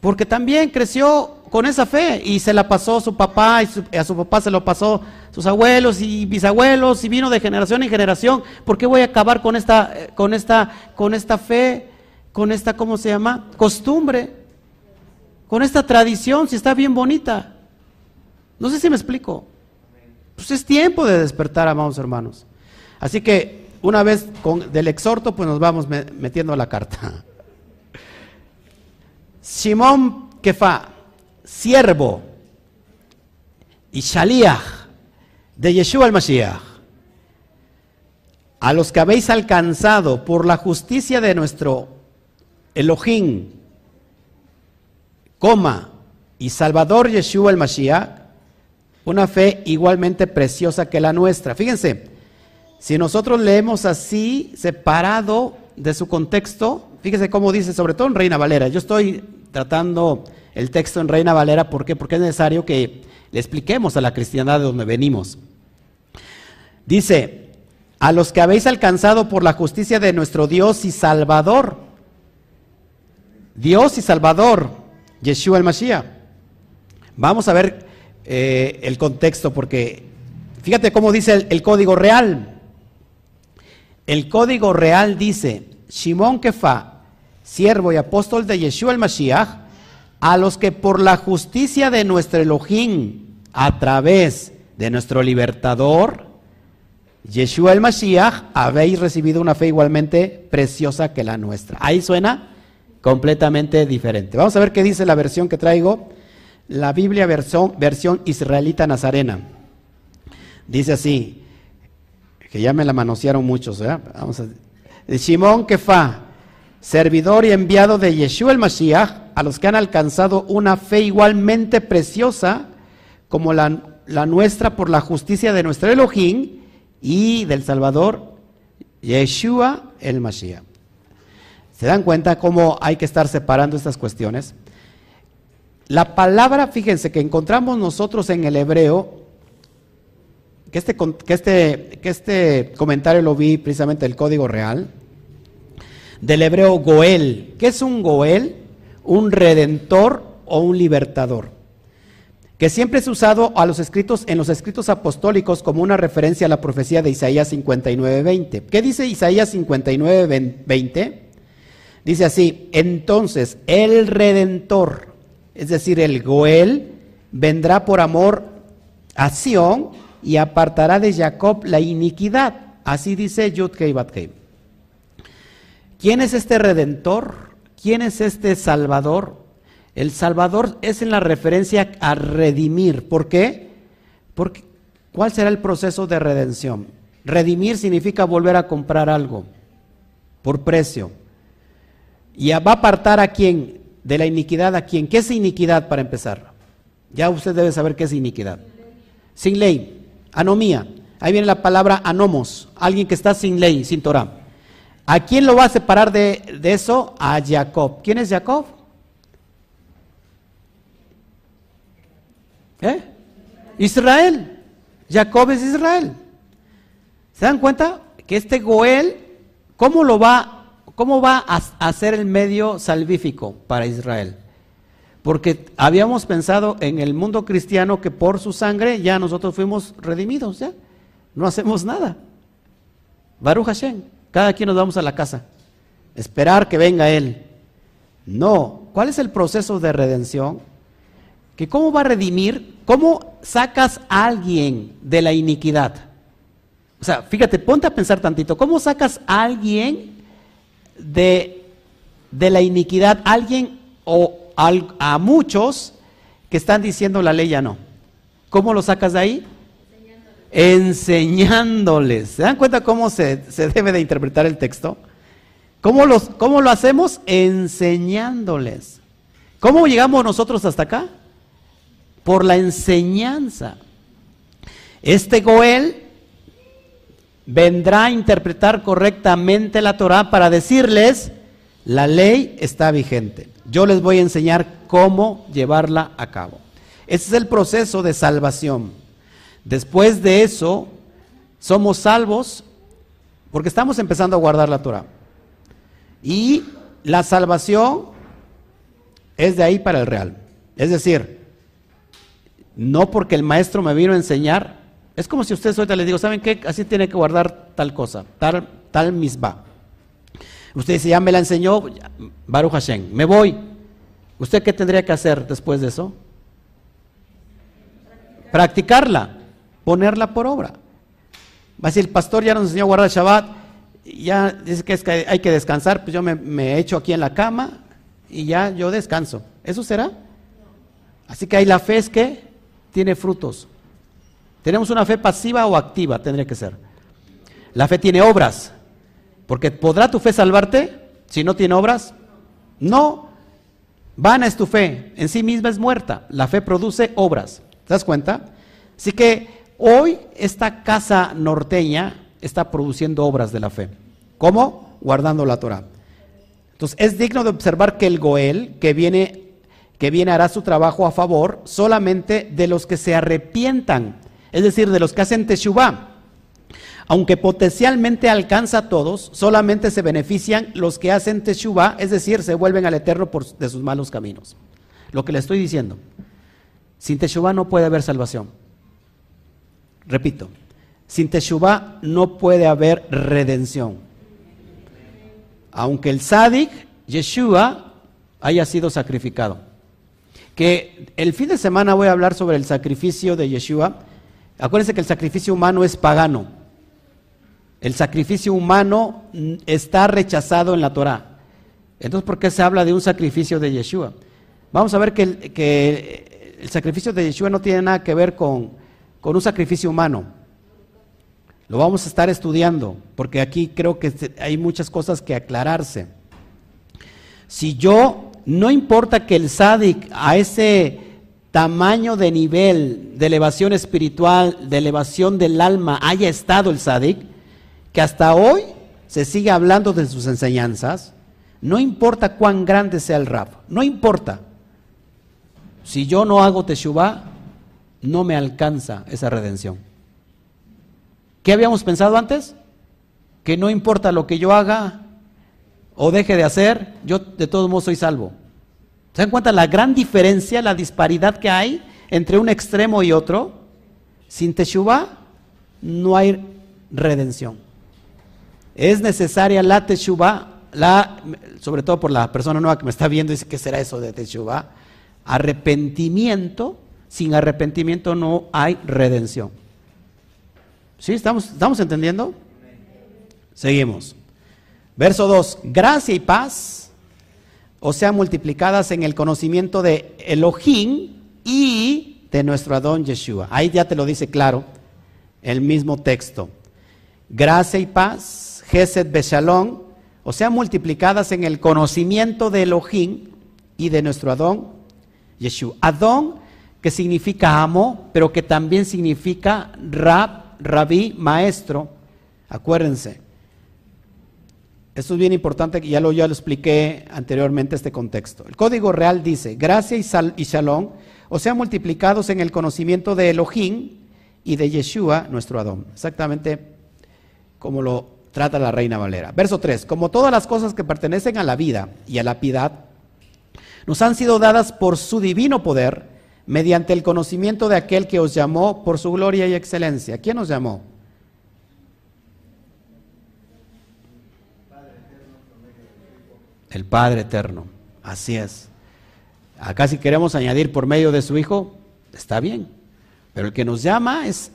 Porque también creció con esa fe y se la pasó su papá y a su papá se lo pasó sus abuelos y bisabuelos y vino de generación en generación. ¿Por qué voy a acabar con esta, con esta, con esta fe? con esta, ¿cómo se llama? Costumbre, con esta tradición, si está bien bonita. No sé si me explico. Pues es tiempo de despertar, amados hermanos. Así que una vez con, del exhorto, pues nos vamos metiendo a la carta. *laughs* Simón Kefa, siervo y Shaliach de Yeshua al Mashiach, a los que habéis alcanzado por la justicia de nuestro Elohim, coma, y Salvador Yeshua el Mashiach, una fe igualmente preciosa que la nuestra. Fíjense, si nosotros leemos así, separado de su contexto, fíjense cómo dice, sobre todo en Reina Valera. Yo estoy tratando el texto en Reina Valera, ¿por qué? Porque es necesario que le expliquemos a la cristiandad de donde venimos. Dice, a los que habéis alcanzado por la justicia de nuestro Dios y Salvador, Dios y Salvador, Yeshua el Mashiach. Vamos a ver eh, el contexto porque fíjate cómo dice el, código real. El código real dice, Shimon Kefa, siervo y apóstol de Yeshua el Mashiach, a los que por la justicia de nuestro Elohim, a través de nuestro libertador, Yeshua el Mashiach, habéis recibido una fe igualmente preciosa que la nuestra. Ahí suena completamente diferente. Vamos a ver qué dice la versión que traigo, la Biblia versión, versión israelita nazarena. Dice así, que ya me la manosearon muchos, ¿eh? Vamos a Simón Kefa, servidor y enviado de Yeshua el Mashiach, a los que han alcanzado una fe igualmente preciosa como la, nuestra por la justicia de nuestro Elohim y del Salvador Yeshua el Mashiach. ¿Se dan cuenta cómo hay que estar separando estas cuestiones? La palabra, fíjense, que encontramos nosotros en el hebreo, que este, que este, que este comentario lo vi precisamente del Código Real, del hebreo Goel. ¿Qué es un Goel? Un redentor o un libertador. Que siempre es usado a los escritos, en los escritos apostólicos como una referencia a la profecía de Isaías 59.20. ¿Qué dice Isaías 59.20? Dice así, entonces el redentor, es decir, el Goel, vendrá por amor a Sión y apartará de Jacob la iniquidad. Así dice Yudkei Batkei. ¿Quién es este redentor? ¿Quién es este salvador? El salvador es en la referencia a redimir. ¿Por qué? Porque, ¿Cuál será el proceso de redención? Redimir significa volver a comprar algo por precio. ¿Y va a apartar a quién? De la iniquidad a quién. ¿Qué es iniquidad para empezar? Ya usted debe saber qué es iniquidad. Sin ley, anomía. Ahí viene la palabra anomos, alguien que está sin ley, sin Torah. ¿A quién lo va a separar de, de eso? A Jacob. ¿Quién es Jacob? ¿Eh? Israel. Jacob es Israel. ¿Se dan cuenta que este Goel, cómo lo va ¿Cómo va a, ser el medio salvífico para Israel? Porque habíamos pensado en el mundo cristiano que por su sangre ya nosotros fuimos redimidos, ya. No hacemos nada. Baruch Hashem, cada quien nos vamos a la casa. Esperar que venga Él. No. ¿Cuál es el proceso de redención? Que cómo va a redimir, cómo sacas a alguien de la iniquidad. O sea, fíjate, ponte a pensar tantito, ¿cómo sacas a alguien de, la iniquidad alguien o a muchos que están diciendo la ley ya no. ¿Cómo lo sacas de ahí? Enseñándoles. ¿Se dan cuenta cómo se, debe de interpretar el texto? ¿Cómo, los, ¿Cómo lo hacemos? Enseñándoles. ¿Cómo llegamos nosotros hasta acá? Por la enseñanza. Este Goel vendrá a interpretar correctamente la Torah para decirles, la ley está vigente. Yo les voy a enseñar cómo llevarla a cabo. Ese es el proceso de salvación. Después de eso, somos salvos porque estamos empezando a guardar la Torah. Y la salvación es de ahí para el real. Es decir, no porque el maestro me vino a enseñar, es como si ustedes ahorita les digo, ¿saben qué? Así tiene que guardar tal cosa, tal, tal misma. Usted dice, ya me la enseñó Baruch Hashem, me voy. ¿Usted qué tendría que hacer después de eso? Practicarla, ponerla por obra. Va a decir, el pastor ya nos enseñó a guardar Shabbat, ya dice que hay que descansar, pues yo me, me echo aquí en la cama y ya yo descanso. ¿Eso será? Así que ahí la fe es que tiene frutos. ¿Tenemos una fe pasiva o activa? Tendría que ser. La fe tiene obras. Porque ¿podrá tu fe salvarte si no tiene obras? No. Vana es tu fe. En sí misma es muerta. La fe produce obras. ¿Te das cuenta? Así que hoy esta casa norteña está produciendo obras de la fe. ¿Cómo? Guardando la Torah. Entonces es digno de observar que el Goel, que viene, que viene hará su trabajo a favor solamente de los que se arrepientan es decir, de los que hacen Teshuvah. Aunque potencialmente alcanza a todos, solamente se benefician los que hacen Teshuvah, es decir, se vuelven al Eterno por, de sus malos caminos. Lo que le estoy diciendo, sin Teshuvah no puede haber salvación. Repito, sin Teshuvah no puede haber redención. Aunque el Sadik, Yeshua, haya sido sacrificado. Que el fin de semana voy a hablar sobre el sacrificio de Yeshua Acuérdense que el sacrificio humano es pagano. El sacrificio humano está rechazado en la Torah. Entonces, ¿por qué se habla de un sacrificio de Yeshua? Vamos a ver que el, sacrificio de Yeshua no tiene nada que ver con, con un sacrificio humano. Lo vamos a estar estudiando, porque aquí creo que hay muchas cosas que aclararse. Si yo, no importa que el sádic a ese tamaño de nivel de elevación espiritual, de elevación del alma haya estado el Sadik, que hasta hoy se sigue hablando de sus enseñanzas, no importa cuán grande sea el rap, no importa. Si yo no hago Teshuvah, no me alcanza esa redención. ¿Qué habíamos pensado antes? Que no importa lo que yo haga o deje de hacer, yo de todos modos soy salvo. ¿Se dan cuenta la gran diferencia, la disparidad que hay entre un extremo y otro? Sin Teshuvah no hay redención. Es necesaria la Teshuvah la, sobre todo por la persona nueva que me está viendo, dice, ¿qué será eso de Teshuvah? Arrepentimiento, sin arrepentimiento no hay redención. ¿Sí? ¿Estamos, ¿Estamos entendiendo? Seguimos. Verso 2, gracia y paz, o sea, multiplicadas en el conocimiento de Elohim y de nuestro Adón Yeshua. Ahí ya te lo dice claro el mismo texto. Gracia y paz, Gesed Beshalom, o sea, multiplicadas en el conocimiento de Elohim y de nuestro Adón Yeshua. Adón, que significa amo, pero que también significa rab, rabí, maestro. Acuérdense. Esto es bien importante, ya lo, ya lo expliqué anteriormente este contexto. El código real dice, gracia y, sal, y shalom, o sea, multiplicados en el conocimiento de Elohim y de Yeshua, nuestro Adón. Exactamente como lo trata la Reina Valera. Verso 3, como todas las cosas que pertenecen a la vida y a la piedad, nos han sido dadas por su divino poder, mediante el conocimiento de aquel que os llamó por su gloria y excelencia. ¿Quién nos llamó? El Padre Eterno, así es. Acá si queremos añadir por medio de su Hijo, está bien. Pero el que nos llama es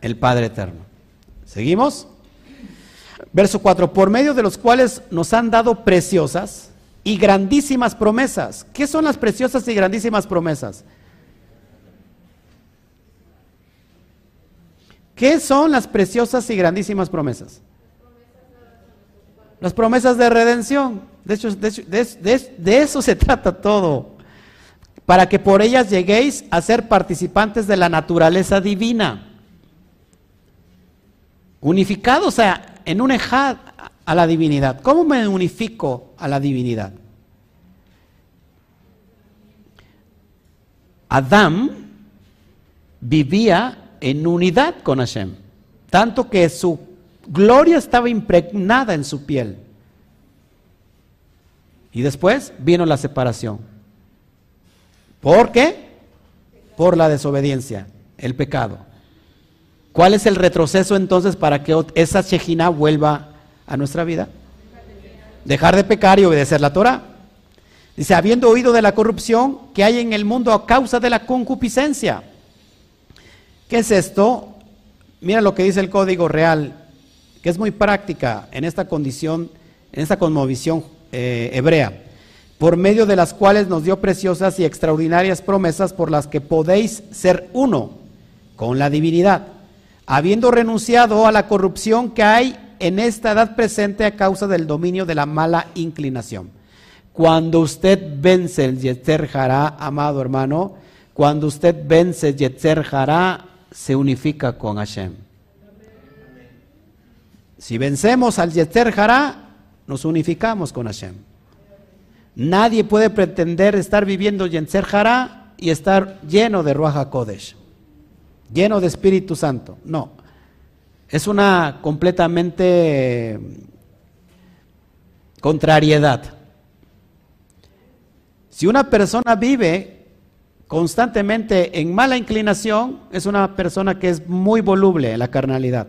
el Padre Eterno. ¿Seguimos? Verso 4, por medio de los cuales nos han dado preciosas y grandísimas promesas. ¿Qué son las preciosas y grandísimas promesas? ¿Qué son las preciosas y grandísimas promesas? Las promesas de redención. De hecho, de, eso se *laughs* trata todo. Para que por ellas lleguéis a ser participantes de la naturaleza divina. Unificados en un ejad a la divinidad. ¿Cómo me unifico a la divinidad? Adán vivía en unidad con Hashem, tanto que su gloria estaba impregnada en su piel. Y después vino la separación. ¿Por qué? Por la desobediencia, el pecado. ¿Cuál es el retroceso entonces para que esa Shejina vuelva a nuestra vida? Dejar de pecar y obedecer la Torah. Dice, habiendo oído de la corrupción que hay en el mundo a causa de la concupiscencia. ¿Qué es esto? Mira lo que dice el código real, que es muy práctica en esta condición, en esta conmovisión eh, hebrea, por medio de las cuales nos dio preciosas y extraordinarias promesas por las que podéis ser uno con la divinidad, habiendo renunciado a la corrupción que hay en esta edad presente a causa del dominio de la mala inclinación. Cuando usted vence el Yetzer Hará, amado hermano, cuando usted vence Yetzer Hará, se unifica con Hashem. Si vencemos al Yetzer Hará, nos unificamos con Hashem. Nadie puede pretender estar viviendo Yetzer Hará y estar lleno de Ruach Kodesh, lleno de Espíritu Santo. No. Es una completamente contrariedad. Si una persona vive constantemente en mala inclinación, es una persona que es muy voluble en la carnalidad.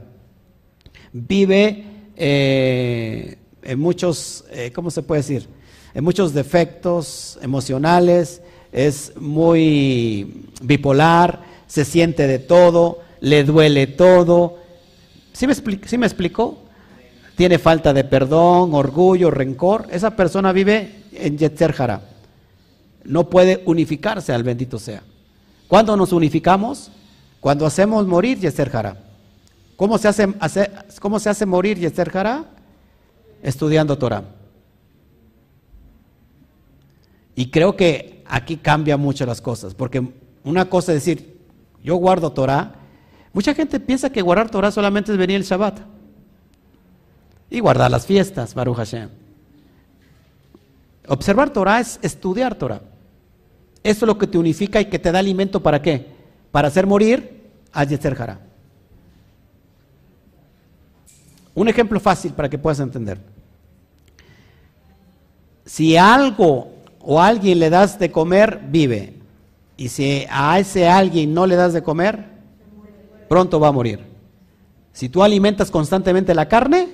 Vive eh, en muchos, eh, ¿cómo se puede decir? En muchos defectos emocionales, es muy bipolar, se siente de todo, le duele todo. ¿Sí me, ¿sí me explicó? Tiene falta de perdón, orgullo, rencor. Esa persona vive en Yetzer Hara. No puede unificarse al bendito sea. ¿Cuándo nos unificamos? Cuando hacemos morir Yetzer. ¿Cómo se hace, cómo se hace morir Yetzer Hara? estudiando Torah. Y creo que aquí cambia mucho las cosas, porque una cosa es decir, yo guardo Torah, mucha gente piensa que guardar Torah solamente es venir el Shabbat y guardar las fiestas, Baruch Hashem. Observar Torah es estudiar Torah. Eso es lo que te unifica y que te da alimento para qué? Para hacer morir a Yetzer Hara. Un ejemplo fácil para que puedas entender. Si algo o alguien le das de comer, vive. Y si a ese alguien no le das de comer, pronto va a morir. Si tú alimentas constantemente la carne,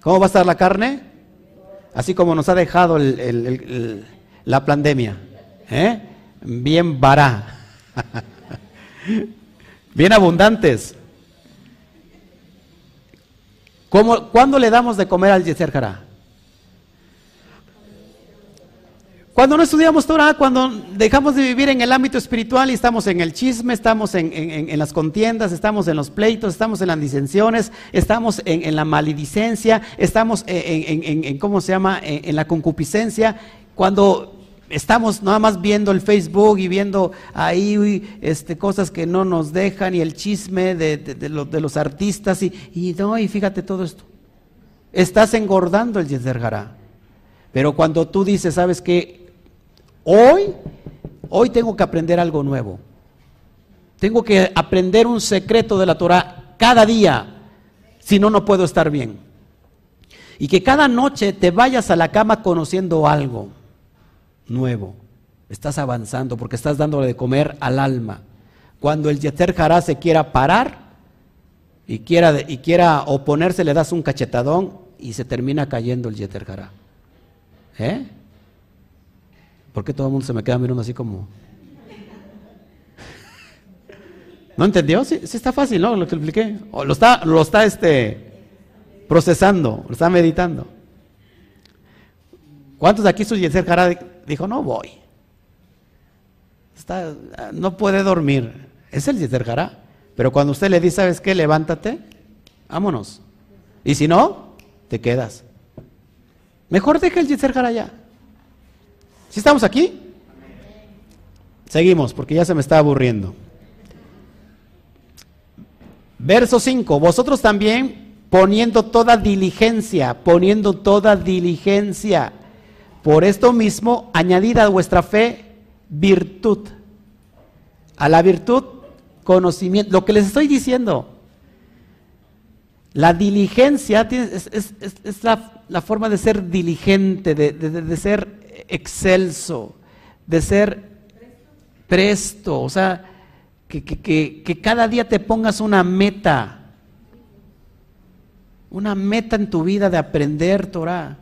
¿cómo va a estar la carne? así como nos ha dejado la pandemia. ¿eh? Bien vará, *laughs* bien abundantes. ¿Cómo, ¿Cuándo le damos de comer al Yeser Cuando no estudiamos Torah, cuando dejamos de vivir en el ámbito espiritual y estamos en el chisme, estamos en, las contiendas, estamos en los pleitos, estamos en las disensiones, estamos en, la maledicencia, estamos en, ¿cómo se llama?, en, la concupiscencia, cuando estamos nada más viendo el Facebook y viendo ahí este, cosas que no nos dejan y el chisme de, los artistas y, y, no, y fíjate todo esto. Estás engordando el Yezer Pero cuando tú dices, ¿sabes qué? Hoy, hoy tengo que aprender algo nuevo. Tengo que aprender un secreto de la Torah cada día, si no, no puedo estar bien. Y que cada noche te vayas a la cama conociendo algo nuevo. Estás avanzando porque estás dándole de comer al alma. Cuando el Yeter Hará se quiera parar y quiera, y quiera oponerse, le das un cachetadón y se termina cayendo el Yeter Hará. ¿Eh? ¿Por qué todo el mundo se me queda mirando así como... ¿No entendió? Sí, está fácil, ¿no? Lo que expliqué. Lo está, lo está este, procesando, lo está meditando. ¿Cuántos de aquí su Yeser dijo, no voy? Está, no puede dormir. Es el Yeser Jara. Pero cuando usted le dice, ¿sabes qué? Levántate, vámonos. Y si no, te quedas. Mejor deja el Yeser Jara ya. ¿Sí estamos aquí? Seguimos, porque ya se me está aburriendo. Verso 5, vosotros también poniendo toda diligencia, poniendo toda diligencia. Por esto mismo, añadida a vuestra fe virtud. A la virtud, conocimiento. Lo que les estoy diciendo, la diligencia es, la, forma de ser diligente, de ser excelso, de ser presto, o sea, que, cada día te pongas una meta, una meta en tu vida de aprender Torah,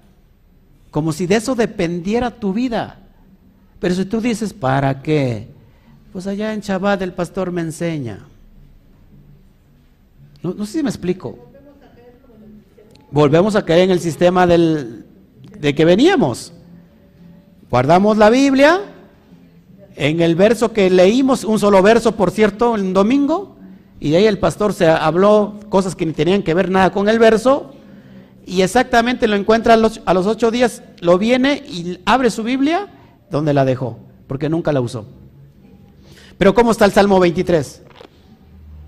como si de eso dependiera tu vida. Pero si tú dices, ¿para qué? Pues allá en Shabbat el pastor me enseña. No, sé si me explico. Volvemos a caer en el sistema del, de que veníamos. Guardamos la Biblia en el verso que leímos, un solo verso, por cierto, el domingo, y de ahí el pastor se habló cosas que ni tenían que ver nada con el verso, y exactamente lo encuentra a los, a los ocho días, lo viene y abre su Biblia donde la dejó, porque nunca la usó. Pero ¿cómo está el Salmo 23?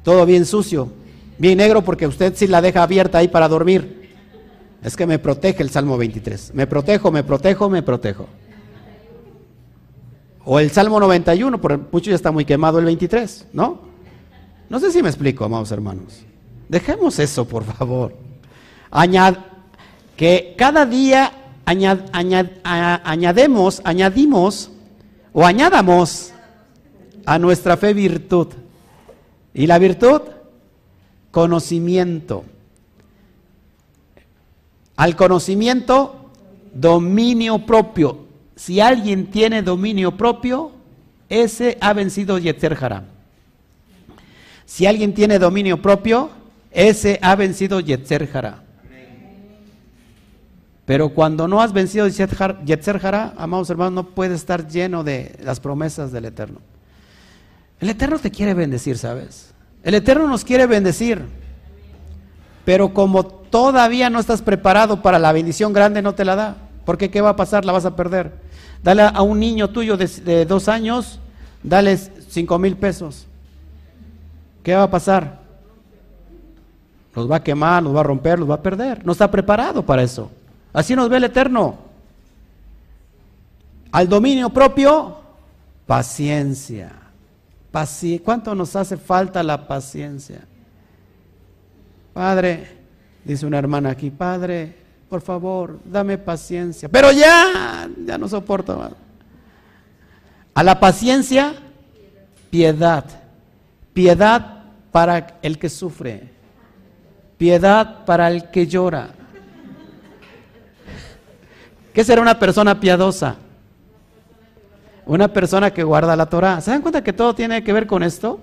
Todo bien sucio, bien negro, porque usted sí la deja abierta ahí para dormir. Es que me protege el Salmo 23. Me protejo, me protejo, me protejo. O el Salmo 91, por mucho ya está muy quemado el 23, ¿no? No sé si me explico, amados hermanos. Dejemos eso, por favor. Añad, que cada día añademos, añadimos o añadamos a nuestra fe virtud. ¿Y la virtud? Conocimiento. Al conocimiento, dominio propio. Si alguien tiene dominio propio, ese ha vencido Yetzer Haram. Si alguien tiene dominio propio, ese ha vencido Yetzer Haram. Pero cuando no has vencido Yetzer Haram, amados hermanos, no puedes estar lleno de las promesas del Eterno. El Eterno te quiere bendecir, ¿sabes? El Eterno nos quiere bendecir. Pero como todavía no estás preparado para la bendición grande, no te la da. Porque ¿qué va a pasar? La vas a perder. Dale a un niño tuyo de, dos años, dale cinco mil pesos. ¿Qué va a pasar? Los va a quemar, los va a romper, los va a perder. No está preparado para eso. Así nos ve el Eterno. Al dominio propio, paciencia. ¿Cuánto nos hace falta la paciencia? Padre, dice una hermana aquí, Padre, por favor, dame paciencia. Pero ya, ya no soporto más. A la paciencia, piedad. Piedad para el que sufre. Piedad para el que llora. ¿Qué será una persona piadosa? Una persona que guarda la Torah. ¿Se dan cuenta que todo tiene que ver con esto?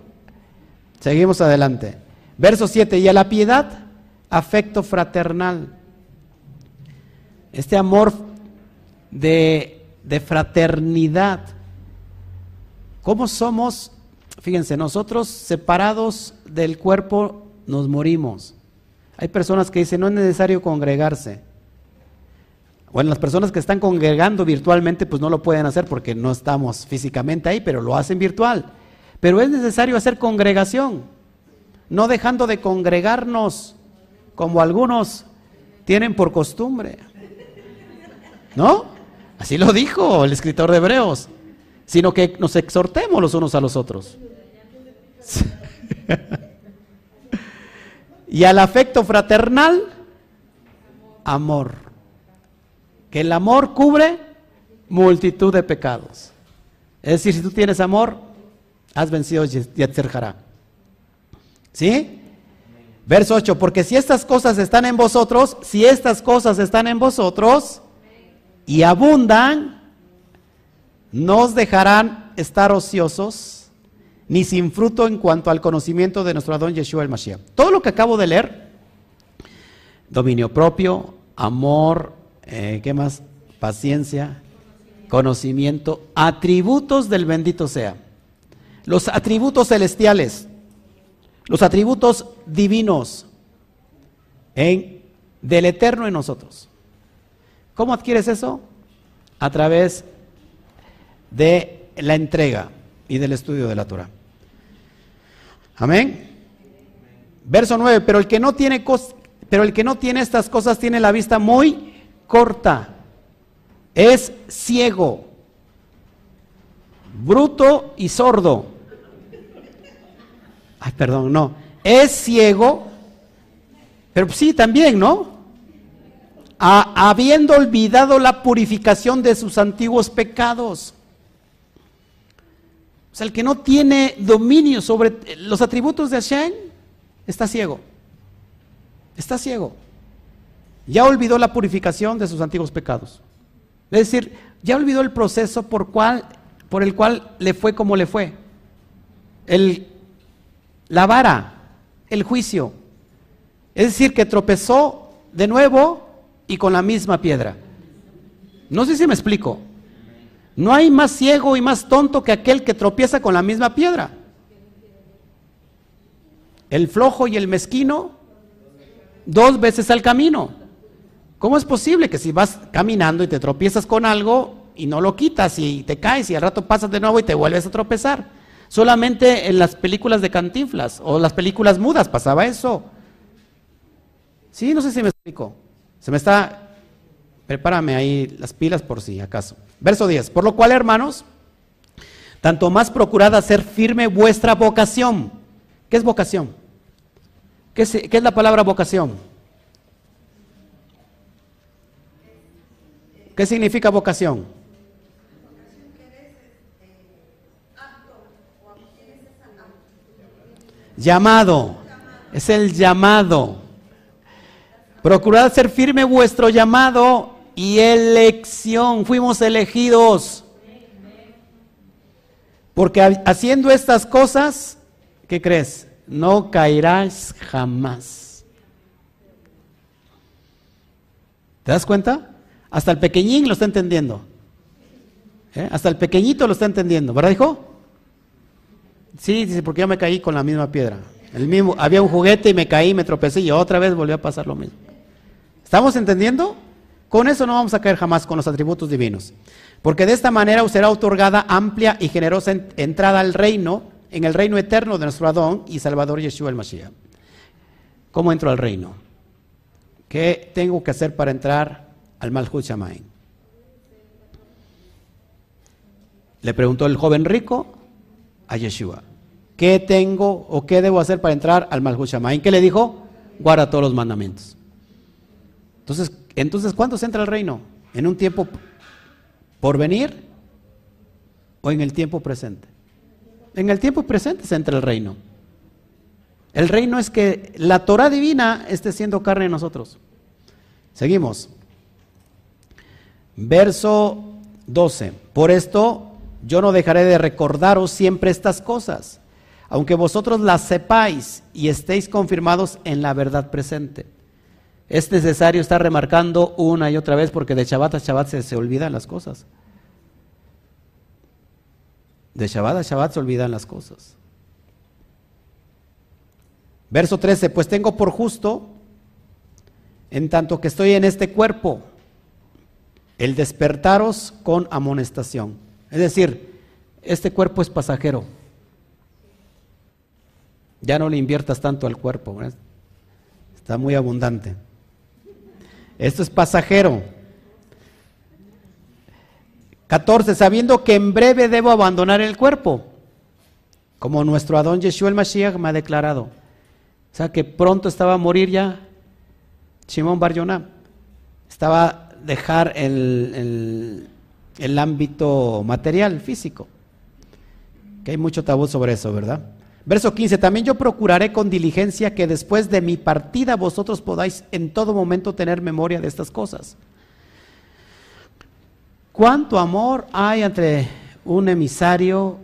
Seguimos adelante. Verso 7. Y a la piedad, afecto fraternal. Este amor de, de fraternidad. ¿Cómo somos? Fíjense, nosotros separados del cuerpo nos morimos. Hay personas que dicen no es necesario congregarse. Bueno, las personas que están congregando virtualmente pues no lo pueden hacer porque no estamos físicamente ahí, pero lo hacen virtual. Pero es necesario hacer congregación, no dejando de congregarnos como algunos tienen por costumbre. ¿No? Así lo dijo el escritor de Hebreos, sino que nos exhortemos los unos a los otros. *laughs* y al afecto fraternal, amor que el amor cubre multitud de pecados. Es decir, si tú tienes amor, has vencido Yetzer Hará. ¿Sí? Verso 8, porque si estas cosas están en vosotros, si estas cosas están en vosotros y abundan, no os dejarán estar ociosos ni sin fruto en cuanto al conocimiento de nuestro Adón Yeshua el Mashiach. Todo lo que acabo de leer, dominio propio, amor, eh, ¿qué más? Paciencia, conocimiento, atributos del bendito sea. Los atributos celestiales, los atributos divinos del eterno en nosotros. ¿Cómo adquieres eso? A través de la entrega y del estudio de la Torah. Amén. Verso 9, pero el que no tiene pero el que no tiene estas cosas tiene la vista muy corta, es ciego, bruto y sordo. Ay, perdón, no. Es ciego, pero sí también, ¿no? Habiendo olvidado la purificación de sus antiguos pecados. O sea, el que no tiene dominio sobre los atributos de Hashem está ciego. Está ciego ya olvidó la purificación de sus antiguos pecados. Es decir, ya olvidó el proceso por, cual, por el cual le fue como le fue. El, la vara, el juicio. Es decir, que tropezó de nuevo y con la misma piedra. No sé si me explico. No hay más ciego y más tonto que aquel que tropieza con la misma piedra. El flojo y el mezquino, dos veces al camino. ¿Cómo es posible que si vas caminando y te tropiezas con algo y no lo quitas y te caes y al rato pasas de nuevo y te vuelves a tropezar? Solamente en las películas de cantinflas o las películas mudas pasaba eso. Sí, no sé si me explico. Se me está... Prepárame ahí las pilas por si acaso. Verso 10. Por lo cual, hermanos, tanto más procurad hacer firme vuestra vocación. ¿Qué es vocación? ¿Qué es, qué es la palabra vocación? ¿Qué significa vocación? Llamado. Es el llamado. Procurad ser firme vuestro llamado y elección. Fuimos elegidos. Porque haciendo estas cosas, ¿qué crees? No caerás jamás. ¿Te das cuenta? Hasta el pequeñín lo está entendiendo. ¿Eh? Hasta el pequeñito lo está entendiendo, ¿verdad, hijo? Sí, dice, porque yo me caí con la misma piedra. El mismo, había un juguete y me caí, me tropecé y otra vez volvió a pasar lo mismo. ¿Estamos entendiendo? Con eso no vamos a caer jamás con los atributos divinos. Porque de esta manera os será otorgada amplia y generosa entrada al reino, en el reino eterno de nuestro Adón y Salvador Yeshua el Mashiach. ¿Cómo entro al reino? ¿Qué tengo que hacer para entrar al Malhut Shamain. Le preguntó el joven rico a Yeshua, ¿qué tengo o qué debo hacer para entrar al Malhut Shamain? ¿Qué le dijo? Guarda todos los mandamientos. Entonces, entonces ¿cuándo se entra al reino? ¿En un tiempo por venir o en el tiempo presente? En el tiempo presente se entra el reino. El reino es que la Torah divina esté siendo carne en nosotros. Seguimos. Verso 12. Por esto yo no dejaré de recordaros siempre estas cosas, aunque vosotros las sepáis y estéis confirmados en la verdad presente. Es necesario estar remarcando una y otra vez porque de Shabbat a Shabbat se, olvidan las cosas. De Shabbat a Shabbat se olvidan las cosas. Verso 13, pues tengo por justo, en tanto que estoy en este cuerpo, el despertaros con amonestación. Es decir, este cuerpo es pasajero. Ya no le inviertas tanto al cuerpo, está muy abundante. Esto es pasajero. 14. Sabiendo que en breve debo abandonar el cuerpo, como nuestro Adón Yeshua el Mashiach me ha declarado. O sea que pronto estaba a morir ya Shimon Bar Estaba a dejar el, el, ámbito material, físico. Que hay mucho tabú sobre eso, ¿verdad? Verso 15, también yo procuraré con diligencia que después de mi partida vosotros podáis en todo momento tener memoria de estas cosas. ¿Cuánto amor hay entre un emisario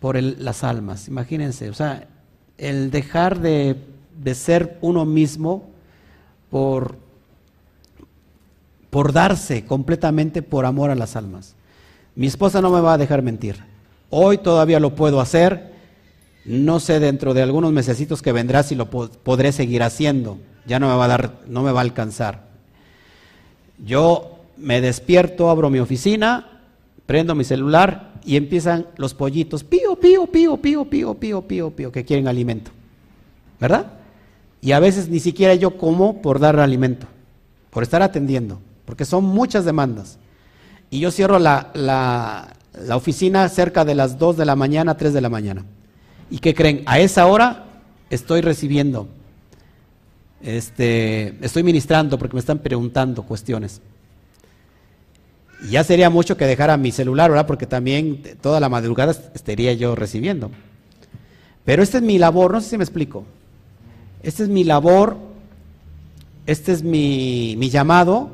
por las almas? Imagínense, o sea, el dejar de, de ser uno mismo por, por darse completamente por amor a las almas. Mi esposa no me va a dejar mentir. Hoy todavía lo puedo hacer no sé dentro de algunos mesecitos que vendrá si lo podré seguir haciendo. Ya no me va a dar, no me va a alcanzar. Yo me despierto, abro mi oficina, prendo mi celular y empiezan los pollitos, pío, pío, pío, pío, pío, pío, pío, pío, que quieren alimento. ¿Verdad? Y a veces ni siquiera yo como por dar alimento, por estar atendiendo, porque son muchas demandas. Y yo cierro la, la, oficina cerca de las 2 de la mañana, 3 de la mañana. ¿Y qué creen? A esa hora estoy recibiendo, este, estoy ministrando porque me están preguntando cuestiones. Y ya sería mucho que dejara mi celular, ¿verdad? Porque también toda la madrugada estaría yo recibiendo. Pero esta es mi labor, no sé si me explico. Esta es mi labor, este es mi, mi llamado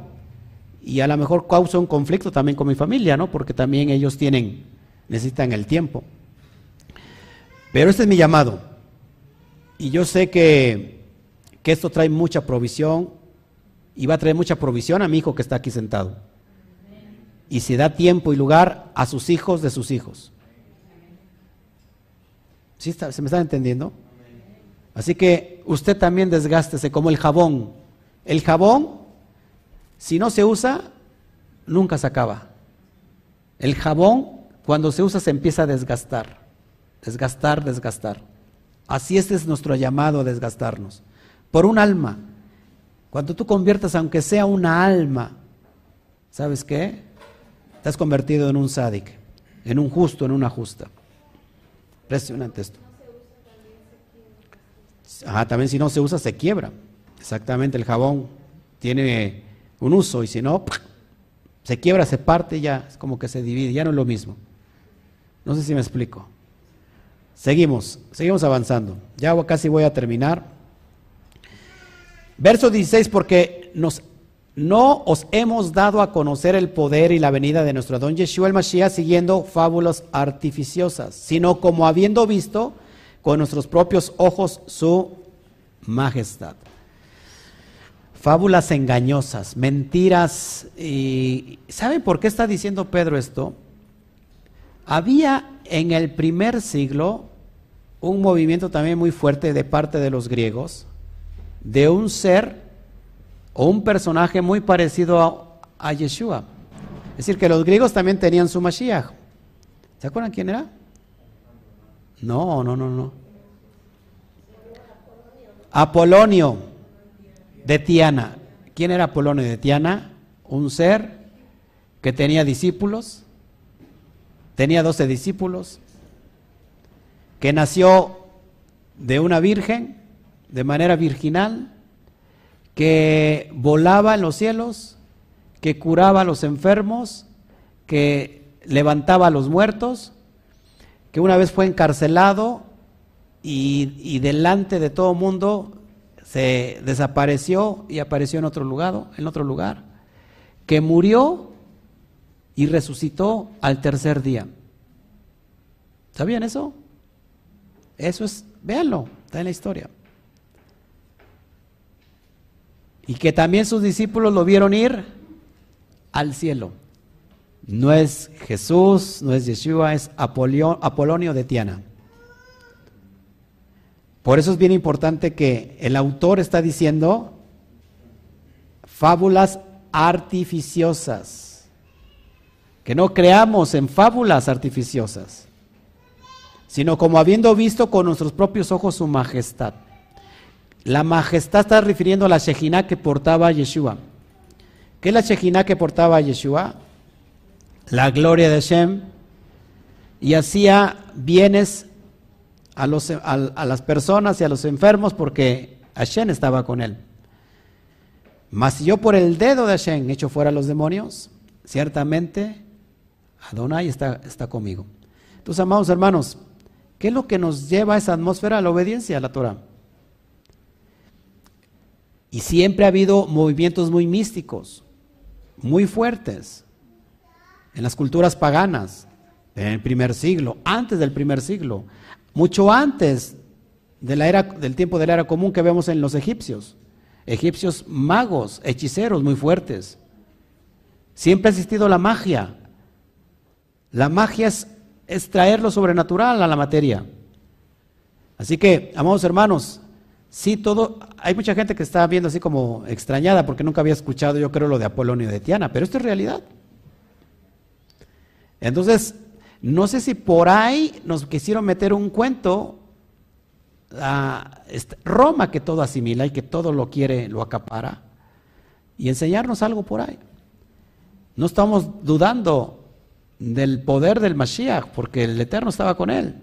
y a lo mejor causa un conflicto también con mi familia, ¿no? Porque también ellos tienen, necesitan el tiempo. Pero este es mi llamado. Y yo sé que, que esto trae mucha provisión y va a traer mucha provisión a mi hijo que está aquí sentado. Y si da tiempo y lugar a sus hijos de sus hijos. ¿Sí ¿Se me está entendiendo? Así que usted también desgástese como el jabón. El jabón, si no se usa, nunca se acaba. El jabón, cuando se usa, se empieza a desgastar desgastar, desgastar. Así este es nuestro llamado a desgastarnos. Por un alma. Cuando tú conviertas, aunque sea una alma, ¿sabes qué? Te has convertido en un sádic, en un justo, en una justa. Impresionante esto. Ajá, también si no se usa, se quiebra. Exactamente, el jabón tiene un uso y si no, se quiebra, se parte, ya es como que se divide, ya no es lo mismo. No sé si me explico. Seguimos, seguimos avanzando. Ya casi voy a terminar. Verso 16, porque nos, no os hemos dado a conocer el poder y la venida de nuestro don Yeshua el Mashiach siguiendo fábulas artificiosas, sino como habiendo visto con nuestros propios ojos su majestad. Fábulas engañosas, mentiras. Y ¿Saben por qué está diciendo Pedro esto? Había en el primer siglo un movimiento también muy fuerte de parte de los griegos de un ser o un personaje muy parecido a, Yeshua. Es decir, que los griegos también tenían su Mashiach. ¿Se acuerdan quién era? No, no, no, no. Apolonio de Tiana. ¿Quién era Apolonio de Tiana? Un ser que tenía discípulos tenía doce discípulos, que nació de una virgen, de manera virginal, que volaba en los cielos, que curaba a los enfermos, que levantaba a los muertos, que una vez fue encarcelado y, y delante de todo mundo se desapareció y apareció en otro lugar, en otro lugar, que murió y resucitó al tercer día. ¿Sabían eso? Eso es, véanlo, está en la historia. Y que también sus discípulos lo vieron ir al cielo. No es Jesús, no es Yeshua, es Apolonio de Tiana. Por eso es bien importante que el autor está diciendo fábulas artificiosas. Que no creamos en fábulas artificiosas, sino como habiendo visto con nuestros propios ojos su majestad. La majestad está refiriendo a la Shejinah que portaba Yeshua. ¿Qué es la Shejinah que portaba Yeshua? La gloria de Hashem. Y hacía bienes a, los, a, las personas y a los enfermos porque Hashem estaba con él. Mas si yo por el dedo de Hashem echo fuera a los demonios, ciertamente Adonai está, está conmigo. Entonces, amados hermanos, ¿qué es lo que nos lleva a esa atmósfera? La obediencia a la Torah. Y siempre ha habido movimientos muy místicos, muy fuertes, en las culturas paganas, en el primer siglo, antes del primer siglo, mucho antes de la era, del tiempo de la era común que vemos en los egipcios. Egipcios magos, hechiceros muy fuertes. Siempre ha existido la magia. La magia es, traer lo sobrenatural a la materia. Así que, amados hermanos, Sí, todo, hay mucha gente que está viendo así como extrañada porque nunca había escuchado, yo creo, lo de Apolonio de Tiana, pero esto es realidad. Entonces, no sé si por ahí nos quisieron meter un cuento a Roma que todo asimila y que todo lo quiere, lo acapara, y enseñarnos algo por ahí. No estamos dudando del poder del Mashiach, porque el Eterno estaba con él.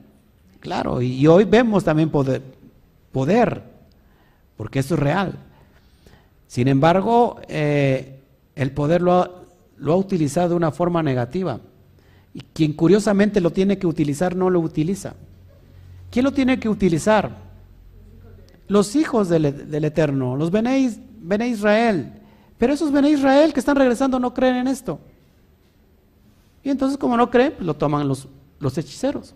Claro, y, hoy vemos también poder, poder porque eso es real. Sin embargo, eh, el poder lo ha, lo ha utilizado de una forma negativa. Y quien curiosamente lo tiene que utilizar no lo utiliza. ¿Quién lo tiene que utilizar? Los hijos del, Eterno, los Bene, Israel. Pero esos Bene Israel que están regresando no creen en esto. Y entonces como no creen, pues lo toman los, los hechiceros.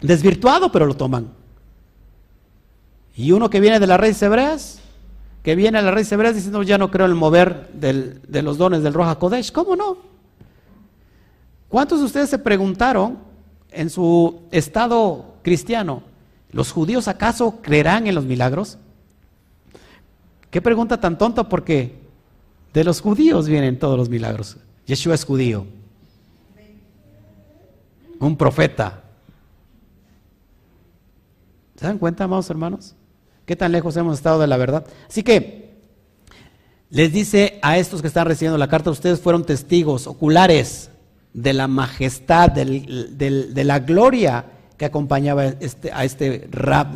Desvirtuado, pero lo toman. Y uno que viene de las raíces hebreas, que viene a las raíces hebreas diciendo, ya no creo en el mover de los dones del Roja Kodesh. ¿Cómo no? ¿Cuántos de ustedes se preguntaron en su estado cristiano, ¿los judíos acaso creerán en los milagros? Qué pregunta tan tonta porque de los judíos vienen todos los milagros. Yeshua es judío. Un profeta. ¿Se dan cuenta, amados hermanos? ¿Qué tan lejos hemos estado de la verdad? Así que les dice a estos que están recibiendo la carta, ustedes fueron testigos oculares de la majestad, de la gloria que acompañaba este, a este rab,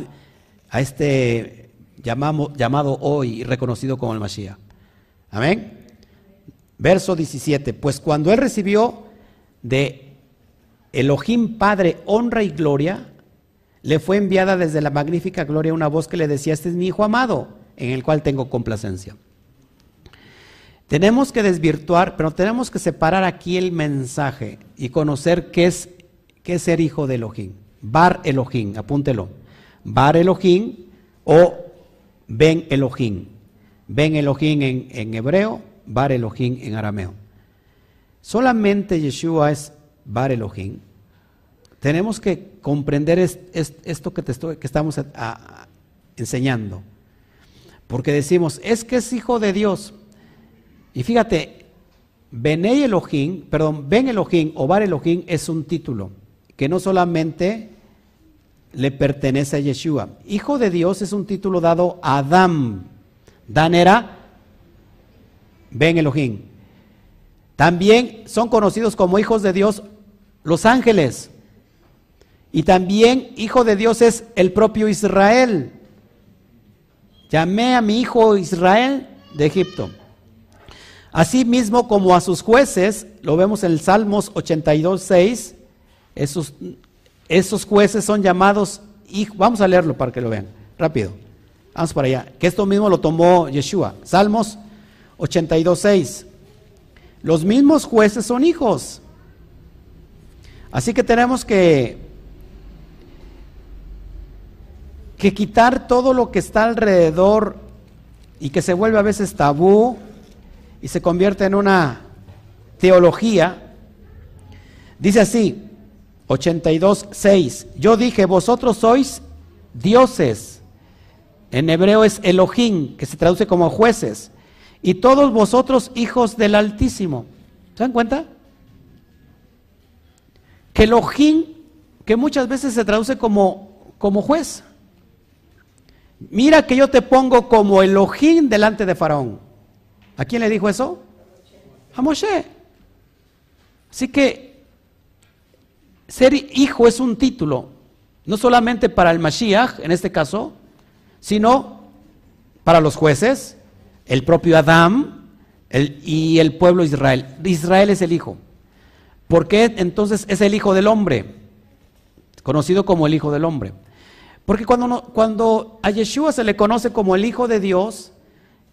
a este llamado hoy reconocido como el Mashiach. Amén. Verso 17. Pues cuando él recibió de Elohim Padre honra y gloria, le fue enviada desde la magnífica gloria una voz que le decía, este es mi Hijo amado, en el cual tengo complacencia. Tenemos que desvirtuar, pero tenemos que separar aquí el mensaje y conocer qué es, qué es ser hijo de Elohim. Bar Elohim, apúntelo. Bar Elohim o Ben Elohim. Ben Elohim en, en hebreo, Bar Elohim en arameo. Solamente Yeshua es Bar Elohim tenemos que comprender esto que, te estoy, que estamos enseñando. Porque decimos, es que es hijo de Dios. Y fíjate, Benei Elohim, perdón, Ben Elohim o Bar Elohim es un título que no solamente le pertenece a Yeshua. Hijo de Dios es un título dado a Adán. Dan era Ben Elohim. También son conocidos como hijos de Dios los ángeles. Y también hijo de Dios es el propio Israel. Llamé a mi hijo Israel de Egipto. Asimismo como a sus jueces, lo vemos en el Salmos 82, 6, esos, esos jueces son llamados, vamos a leerlo para que lo vean, rápido, vamos para allá, que esto mismo lo tomó Yeshua, Salmos 82, 6. Los mismos jueces son hijos. Así que tenemos que, que quitar todo lo que está alrededor y que se vuelve a veces tabú y se convierte en una teología. Dice así, 82, 6, yo dije, vosotros sois dioses. En hebreo es Elohim, que se traduce como jueces. Y todos vosotros hijos del Altísimo. ¿Se dan cuenta? Que Elohim, que muchas veces se traduce como, como juez. Mira que yo te pongo como Elohim delante de Faraón. ¿A quién le dijo eso? A Moshe. Así que ser hijo es un título, no solamente para el Mashiach, en este caso, sino para los jueces, el propio Adán y el pueblo Israel. Israel es el hijo. ¿Por qué entonces es el hijo del hombre? Conocido como el hijo del hombre. Porque cuando, cuando a Yeshua se le conoce como el hijo de Dios,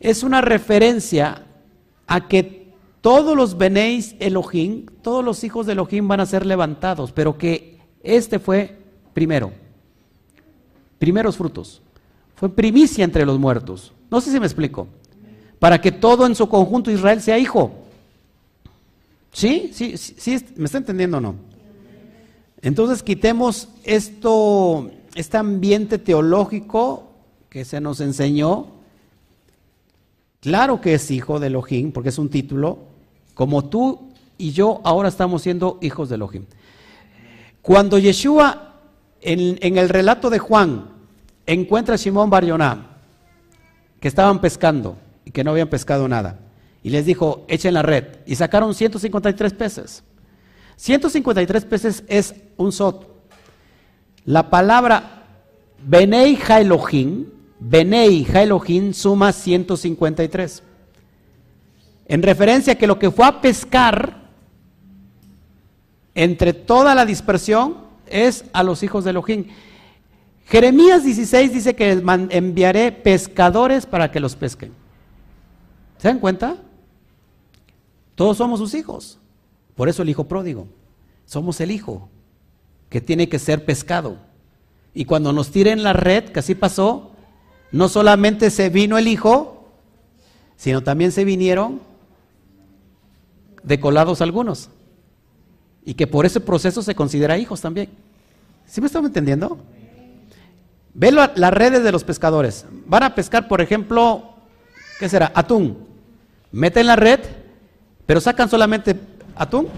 es una referencia a que todos los Benéis Elohim, todos los hijos de Elohim van a ser levantados, pero que este fue primero. Primeros frutos. Fue primicia entre los muertos. No sé si me explico para que todo en su conjunto Israel sea hijo. ¿Sí? ¿Sí? ¿Sí? ¿Me está entendiendo o no? Entonces quitemos esto, este ambiente teológico que se nos enseñó. Claro que es hijo de Elohim, porque es un título, como tú y yo ahora estamos siendo hijos de Elohim. Cuando Yeshua, en, el relato de Juan, encuentra a Simón Barioná, que estaban pescando, que no habían pescado nada. Y les dijo, echen la red. Y sacaron 153 peces. 153 peces es un sot. La palabra Benei Elohim, Benei Elohim suma 153. En referencia a que lo que fue a pescar entre toda la dispersión es a los hijos de Elohim. Jeremías 16 dice que enviaré pescadores para que los pesquen. ¿Se dan cuenta? Todos somos sus hijos. Por eso el hijo pródigo. Somos el hijo que tiene que ser pescado. Y cuando nos tiren la red, que así pasó, no solamente se vino el hijo, sino también se vinieron decolados algunos. Y que por ese proceso se considera hijos también. ¿Sí me están entendiendo? Ve las redes de los pescadores. Van a pescar, por ejemplo, ¿qué será? Atún meten la red, pero sacan solamente atún,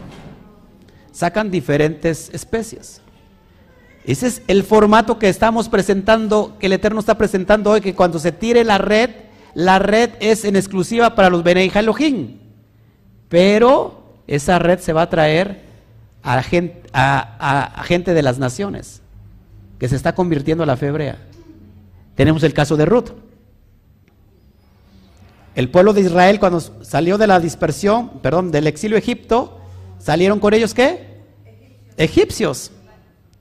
sacan diferentes especies. Ese es el formato que estamos presentando, que el Eterno está presentando hoy, que cuando se tire la red, la red es en exclusiva para los Benei Elohim. Pero esa red se va a traer a gente, de las naciones, que se está convirtiendo a la fe. Tenemos el caso de Ruth. El pueblo de Israel cuando salió de la dispersión, perdón, del exilio Egipto, salieron con ellos qué? Egipcios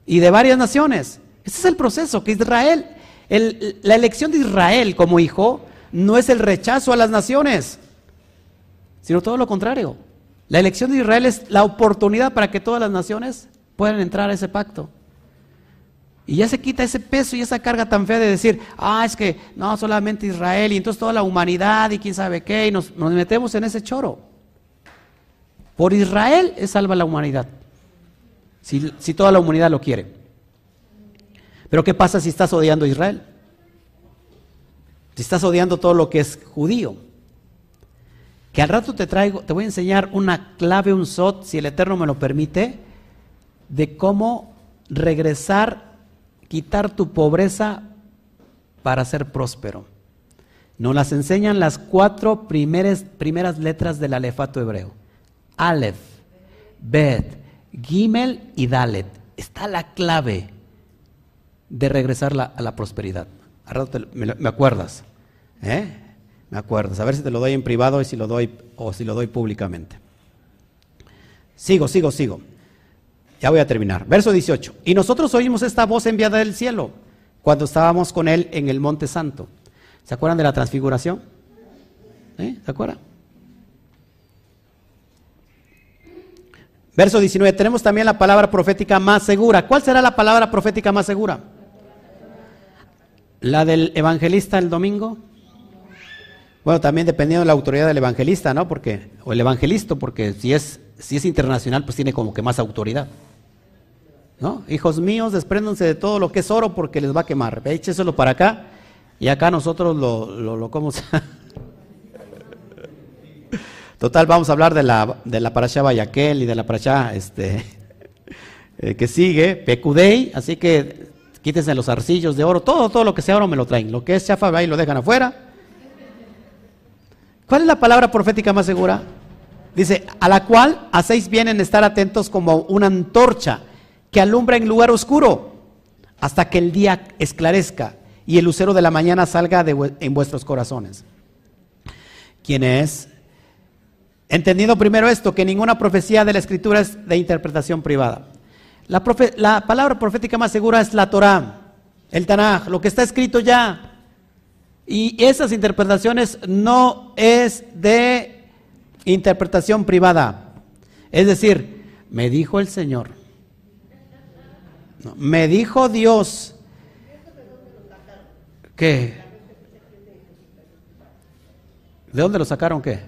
y de varias naciones. Ese es el proceso que Israel, la elección de Israel como hijo no es el rechazo a las naciones, sino todo lo contrario. La elección de Israel es la oportunidad para que todas las naciones puedan entrar a ese pacto. Y ya se quita ese peso y esa carga tan fea de decir, ah, es que no, solamente Israel y entonces toda la humanidad y quién sabe qué, y nos, metemos en ese choro. Por Israel es salva la humanidad, si, si toda la humanidad lo quiere. Pero ¿qué pasa si estás odiando a Israel? Si estás odiando todo lo que es judío. Que al rato te traigo, te voy a enseñar una clave, un sot, si el Eterno me lo permite, de cómo regresar quitar tu pobreza para ser próspero. Nos las enseñan las cuatro primeras, primeras letras del alefato hebreo. Aleph, Bet, Gimel y Dalet. Está la clave de regresar a la prosperidad. me, acuerdas. ¿eh? Me acuerdas. A ver si te lo doy en privado y si lo doy, o si lo doy públicamente. Sigo, sigo, sigo. Ya voy a terminar. Verso 18. Y nosotros oímos esta voz enviada del cielo cuando estábamos con él en el Monte Santo. ¿Se acuerdan de la transfiguración? ¿Eh? ¿Se acuerdan? Verso 19, tenemos también la palabra profética más segura. ¿Cuál será la palabra profética más segura? ¿La del evangelista el domingo? Bueno, también dependiendo de la autoridad del evangelista, ¿no? Porque, o el evangelista, porque si es, si es internacional, pues tiene como que más autoridad. ¿No? Hijos míos, despréndanse de todo lo que es oro porque les va a quemar. Écheselo para acá y acá nosotros lo, lo, lo ¿cómo se... *laughs* Total, vamos a hablar de la, de la parasha Bayaquel y de la parasha este, *laughs* eh, que sigue, Pecudei, así que quítense los arcillos de oro, todo, todo lo que sea oro me lo traen. Lo que es chafa, ahí lo dejan afuera. ¿Cuál es la palabra profética más segura? Dice, a la cual hacéis bien en estar atentos como una antorcha que alumbra en lugar oscuro hasta que el día esclarezca y el lucero de la mañana salga en vuestros corazones. ¿Quién es? Entendiendo primero esto, que ninguna profecía de la escritura es de interpretación privada. La, la palabra profética más segura es la Torah, el Tanaj, lo que está escrito ya. Y esas interpretaciones no es de interpretación privada. Es decir, me dijo el Señor, me dijo Dios, ¿qué? ¿De dónde lo sacaron qué?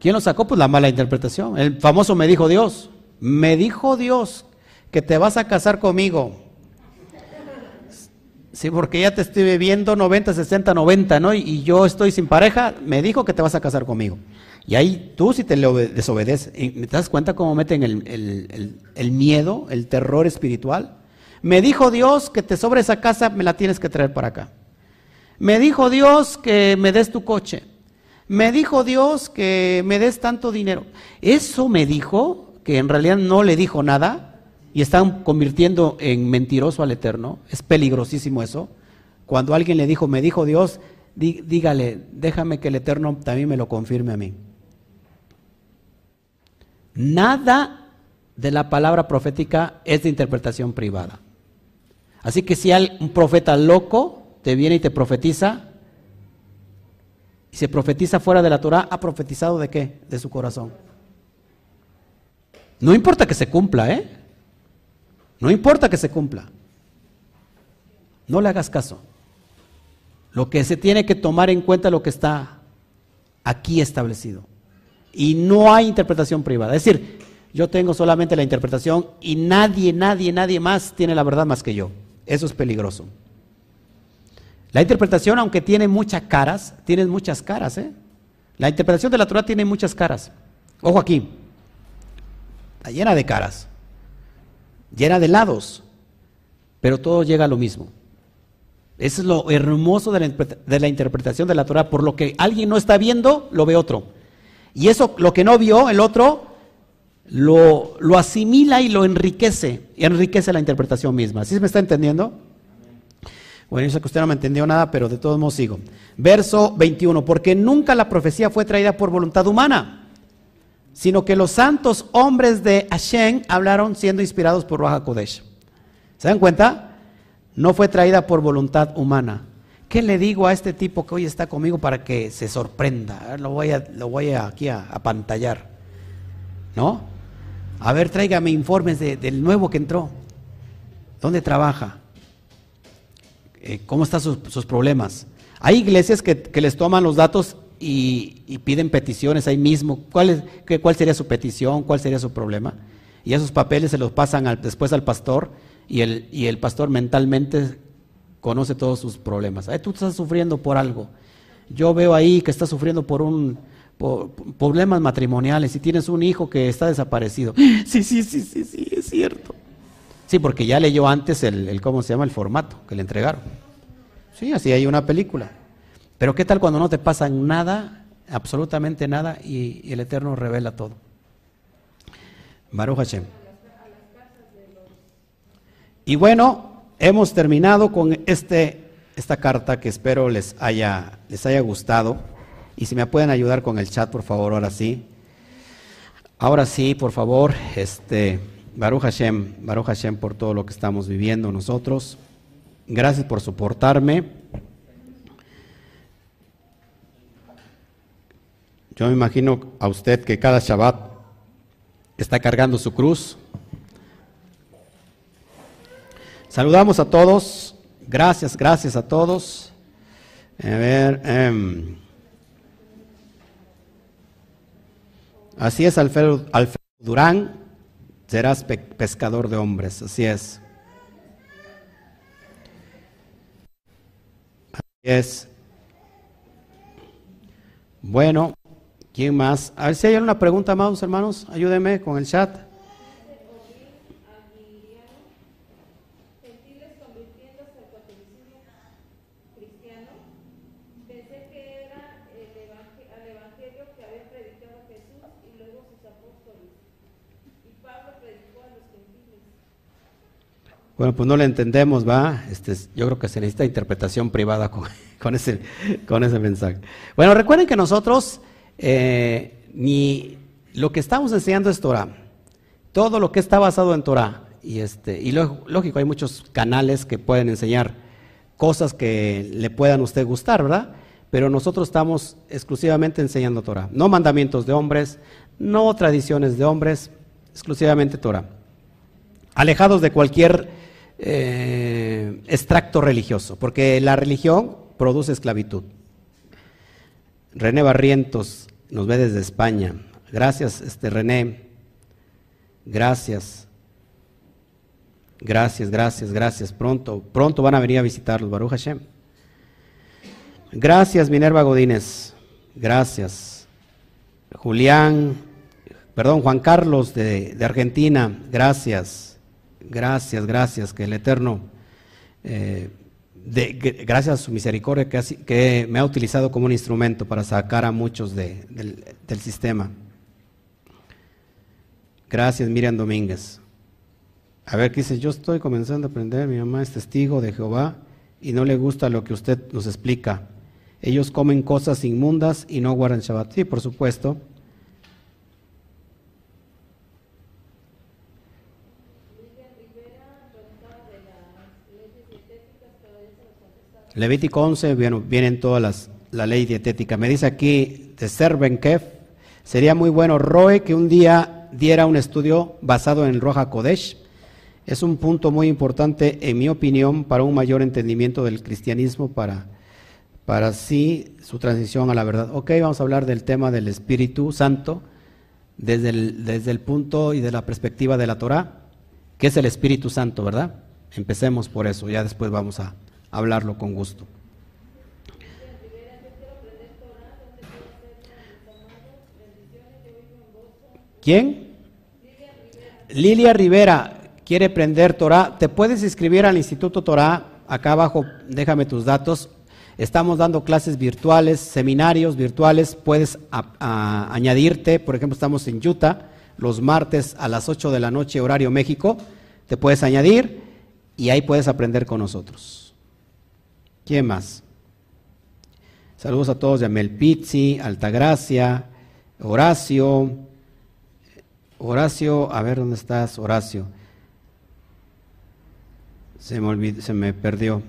¿Quién lo sacó? Pues la mala interpretación. El famoso me dijo Dios. Me dijo Dios que te vas a casar conmigo. Sí, porque ya te estoy viendo 90, 60, 90, ¿no? Y, yo estoy sin pareja, me dijo que te vas a casar conmigo. Y ahí tú si te desobedeces, ¿te das cuenta cómo meten el, miedo, el terror espiritual? Me dijo Dios que te sobre esa casa, me la tienes que traer para acá. Me dijo Dios que me des tu coche me dijo Dios que me des tanto dinero. Eso me dijo, que en realidad no le dijo nada, y están convirtiendo en mentiroso al Eterno. Es peligrosísimo eso. Cuando alguien le dijo, me dijo Dios, dígale, déjame que el Eterno también me lo confirme a mí. Nada de la palabra profética es de interpretación privada. Así que si hay un profeta loco te viene y te profetiza, y se profetiza fuera de la Torah, ¿ha profetizado de qué? De su corazón. No importa que se cumpla, ¿eh? No importa que se cumpla. No le hagas caso. Lo que se tiene que tomar en cuenta es lo que está aquí establecido. Y no hay interpretación privada. Es decir, yo tengo solamente la interpretación y nadie, nadie, nadie más tiene la verdad más que yo. Eso es peligroso. La interpretación, aunque tiene muchas caras, tiene muchas caras. ¿eh? La interpretación de la Torah tiene muchas caras. Ojo aquí, está llena de caras, llena de lados, pero todo llega a lo mismo. Eso es lo hermoso de la, interpretación de la Torah. Por lo que alguien no está viendo, lo ve otro. Y eso, lo que no vio el otro, lo, lo asimila y lo enriquece. Y enriquece la interpretación misma. ¿Sí me está entendiendo? Bueno, yo sé que usted no me entendió nada, pero de todos modos sigo. Verso 21, porque nunca la profecía fue traída por voluntad humana, sino que los santos hombres de Hashem hablaron siendo inspirados por Raja Kodesh. ¿Se dan cuenta? No fue traída por voluntad humana. ¿Qué le digo a este tipo que hoy está conmigo para que se sorprenda? Lo voy, a, lo voy aquí a, pantallar. ¿No? A ver, tráigame informes del nuevo que entró. ¿Dónde trabaja? Eh, cómo están sus, problemas. Hay iglesias que, les toman los datos y, piden peticiones ahí mismo. ¿Cuál, ¿Cuál sería su petición? ¿Cuál sería su problema? Y esos papeles se los pasan después al pastor y el, y el pastor mentalmente conoce todos sus problemas. tú estás sufriendo por algo. Yo veo ahí que estás sufriendo por un problemas matrimoniales y tienes un hijo que está desaparecido. *gasps* Sí, sí, sí, sí, sí, es cierto. Sí, porque ya leyó antes el, ¿cómo se llama? El formato que le entregaron. Sí, así hay una película. Pero ¿qué tal cuando no te pasa nada, absolutamente nada, y, el Eterno revela todo? Baruch Hashem. Y bueno, hemos terminado con este, esta carta que espero les haya, les haya gustado. Y si me pueden ayudar con el chat, por favor, ahora sí. Ahora sí, por favor, este. Baruch Hashem, Baruch Hashem por todo lo que estamos viviendo nosotros. Gracias por soportarme. Yo me imagino a usted que cada Shabbat está cargando su cruz. Saludamos a todos. Gracias, gracias a todos. A ver. Em, así es, Alfredo, Alfredo Durán. Serás pescador de hombres. Así es. Así es. Bueno, ¿quién más? A ver si hay alguna pregunta más, hermanos. Ayúdenme con el chat. Bueno, pues no le entendemos, va. Este, yo creo que se necesita interpretación privada *laughs* con, ese, con ese mensaje. Bueno, recuerden que nosotros eh, ni lo que estamos enseñando es Torah. Todo lo que está basado en Torah. Y, este, y lógico, hay muchos canales que pueden enseñar cosas que le puedan a usted gustar, ¿verdad? Pero nosotros estamos exclusivamente enseñando Torah. No mandamientos de hombres, no tradiciones de hombres, exclusivamente Torah. Alejados de cualquier eh, extracto religioso, porque la religión produce esclavitud. René Barrientos nos ve desde España. Gracias, este René. Gracias. Gracias, gracias, gracias. Pronto, pronto van a venir a visitarlos, Baruch Hashem. Gracias, Minerva Godínez. Gracias. Julián, perdón, Juan Carlos de, de Argentina. Gracias. Gracias, gracias, que el Eterno, eh, gracias a su misericordia que, me ha utilizado como un instrumento para sacar a muchos del, sistema. Gracias, Miriam Domínguez. A ver, ¿qué dice? Yo estoy comenzando a aprender, mi mamá es testigo de Jehová y no le gusta lo que usted nos explica. Ellos comen cosas inmundas y no guardan Shabbat. Por supuesto. Levítico 11, bueno, vienen todas las, la ley dietética. Me dice aquí de Serbenkef, sería muy bueno Roe que un día diera un estudio basado en Roja Kodesh. Es un punto muy importante, en mi opinión, para un mayor entendimiento del cristianismo, para, para así su transición a la verdad. Ok, vamos a hablar del tema del Espíritu Santo desde el, desde el punto y de la perspectiva de la Torah, que es el Espíritu Santo, ¿verdad? Empecemos por eso, ya después vamos a, hablarlo con gusto. ¿Quién? Lilia Rivera quiere aprender Torah. Te puedes inscribir al Instituto Torah. Acá abajo, déjame tus datos. Estamos dando clases virtuales, seminarios virtuales. Puedes añadirte. Por ejemplo, estamos en Utah los martes a las 8 de la noche, horario México. Te puedes añadir y ahí puedes aprender con nosotros. ¿Quién más? Saludos a todos de Melpizzi, Altagracia, Horacio. Horacio, a ver dónde estás, Horacio. Se me, olvidó, se me perdió.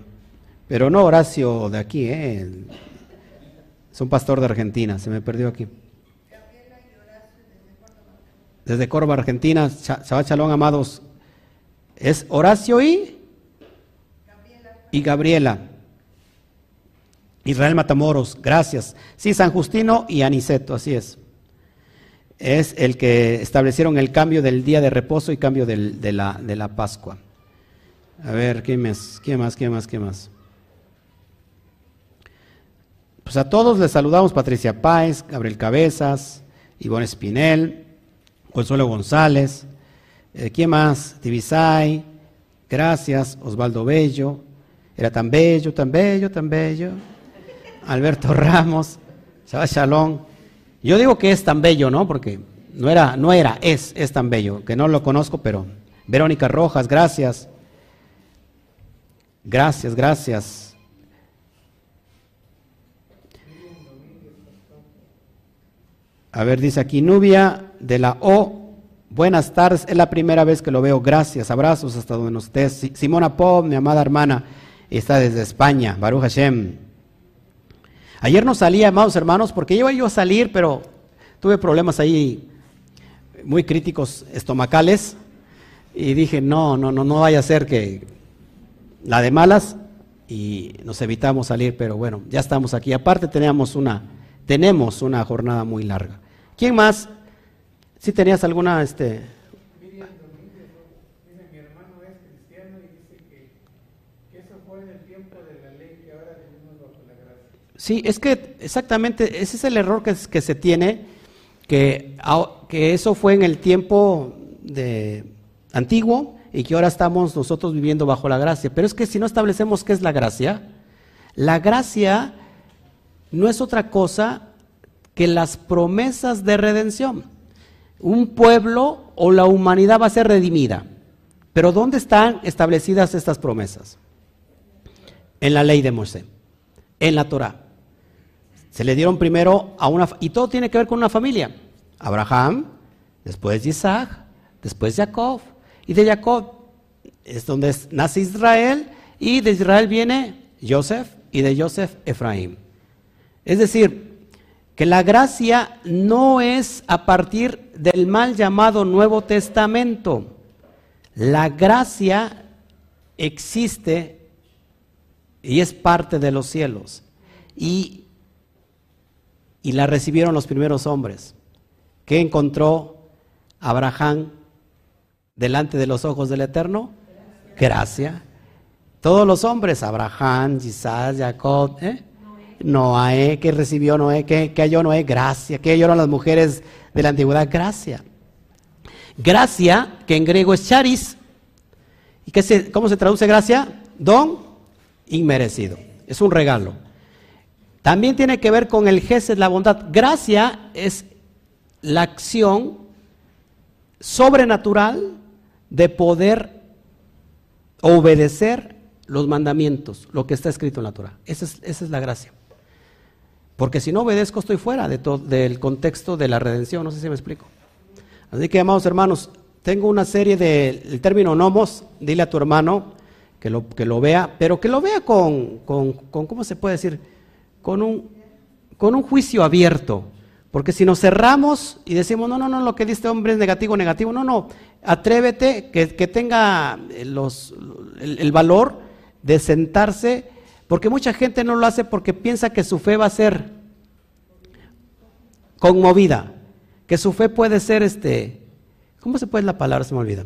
Pero no Horacio de aquí, ¿eh? Es un pastor de Argentina, se me perdió aquí. Desde Córdoba, Argentina, Shabbat Shalom, amados. Es Horacio y, y Gabriela. Israel Matamoros, gracias. Sí, San Justino y Aniceto, así es. Es el que establecieron el cambio del día de reposo y cambio de, la, de, la, Pascua. A ver, ¿qué más? ¿Qué más? ¿Qué más? ¿Qué más? Pues a todos les saludamos, Patricia Páez, Gabriel Cabezas, Ivonne Espinel, Consuelo González, eh, ¿quién más? Divisay, gracias, Osvaldo Bello, era tan bello, tan bello, tan bello. Alberto *laughs* Ramos, Shabbat Yo digo que es tan bello, ¿no? Porque no era, no era, es, es tan bello, que no lo conozco, pero Verónica Rojas, gracias. Gracias, gracias. A ver, dice aquí Nubia de la O. Buenas tardes, es la primera vez que lo veo. Gracias, abrazos hasta donde estés. Simona Pop, mi amada hermana, está desde España. Baruch Hashem. Ayer no salía, amados hermanos, porque iba yo a salir, pero tuve problemas ahí muy críticos estomacales y dije, no, no, no, no vaya a ser que la de malas y nos evitamos salir, pero bueno, ya estamos aquí. Aparte teníamos una, tenemos una jornada muy larga. ¿Quién más? Si tenías alguna, este... Sí, es que exactamente ese es el error que, se tiene, que, que eso fue en el tiempo de, antiguo y que ahora estamos nosotros viviendo bajo la gracia. Pero es que si no establecemos qué es la gracia, la gracia no es otra cosa que las promesas de redención. Un pueblo o la humanidad va a ser redimida. Pero ¿dónde están establecidas estas promesas? En la ley de Moisés, en la Torah. Se le dieron primero a una... Y todo tiene que ver con una familia. Abraham, después Isaac, después Jacob, y de Jacob es donde nace Israel y de Israel viene Joseph y de Joseph Efraín. Es decir, que la gracia no es a partir del mal llamado Nuevo Testamento. La gracia existe y es parte de los cielos. Y, y la recibieron los primeros hombres. ¿Qué encontró Abraham delante de los ojos del Eterno? Gracia. Todos los hombres, Abraham, Isaac, Jacob, ¿eh? Noé, que recibió Noé, que, que halló Noé, gracia, que hallaron las mujeres de la antigüedad, gracia. Gracia, que en griego es charis, ¿y que se, cómo se traduce gracia? Don inmerecido, es un regalo. También tiene que ver con el gesed, la bondad. Gracia es la acción sobrenatural de poder obedecer los mandamientos, lo que está escrito en la Torah. Esa es, la gracia. Porque si no obedezco estoy fuera de del contexto de la redención, no sé si me explico. Así que, amados hermanos, tengo una serie del término nomos, dile a tu hermano que lo, que lo vea, pero que lo vea con, con, con ¿cómo se puede decir? Con un, con un juicio abierto. Porque si nos cerramos y decimos, no, no, no, lo que dice este hombre es negativo, negativo, no, no, atrévete, que, tenga los, el, valor de sentarse, porque mucha gente no lo hace porque piensa que su fe va a ser conmovida, que su fe puede ser, este, ¿cómo se puede la palabra? Se me olvida.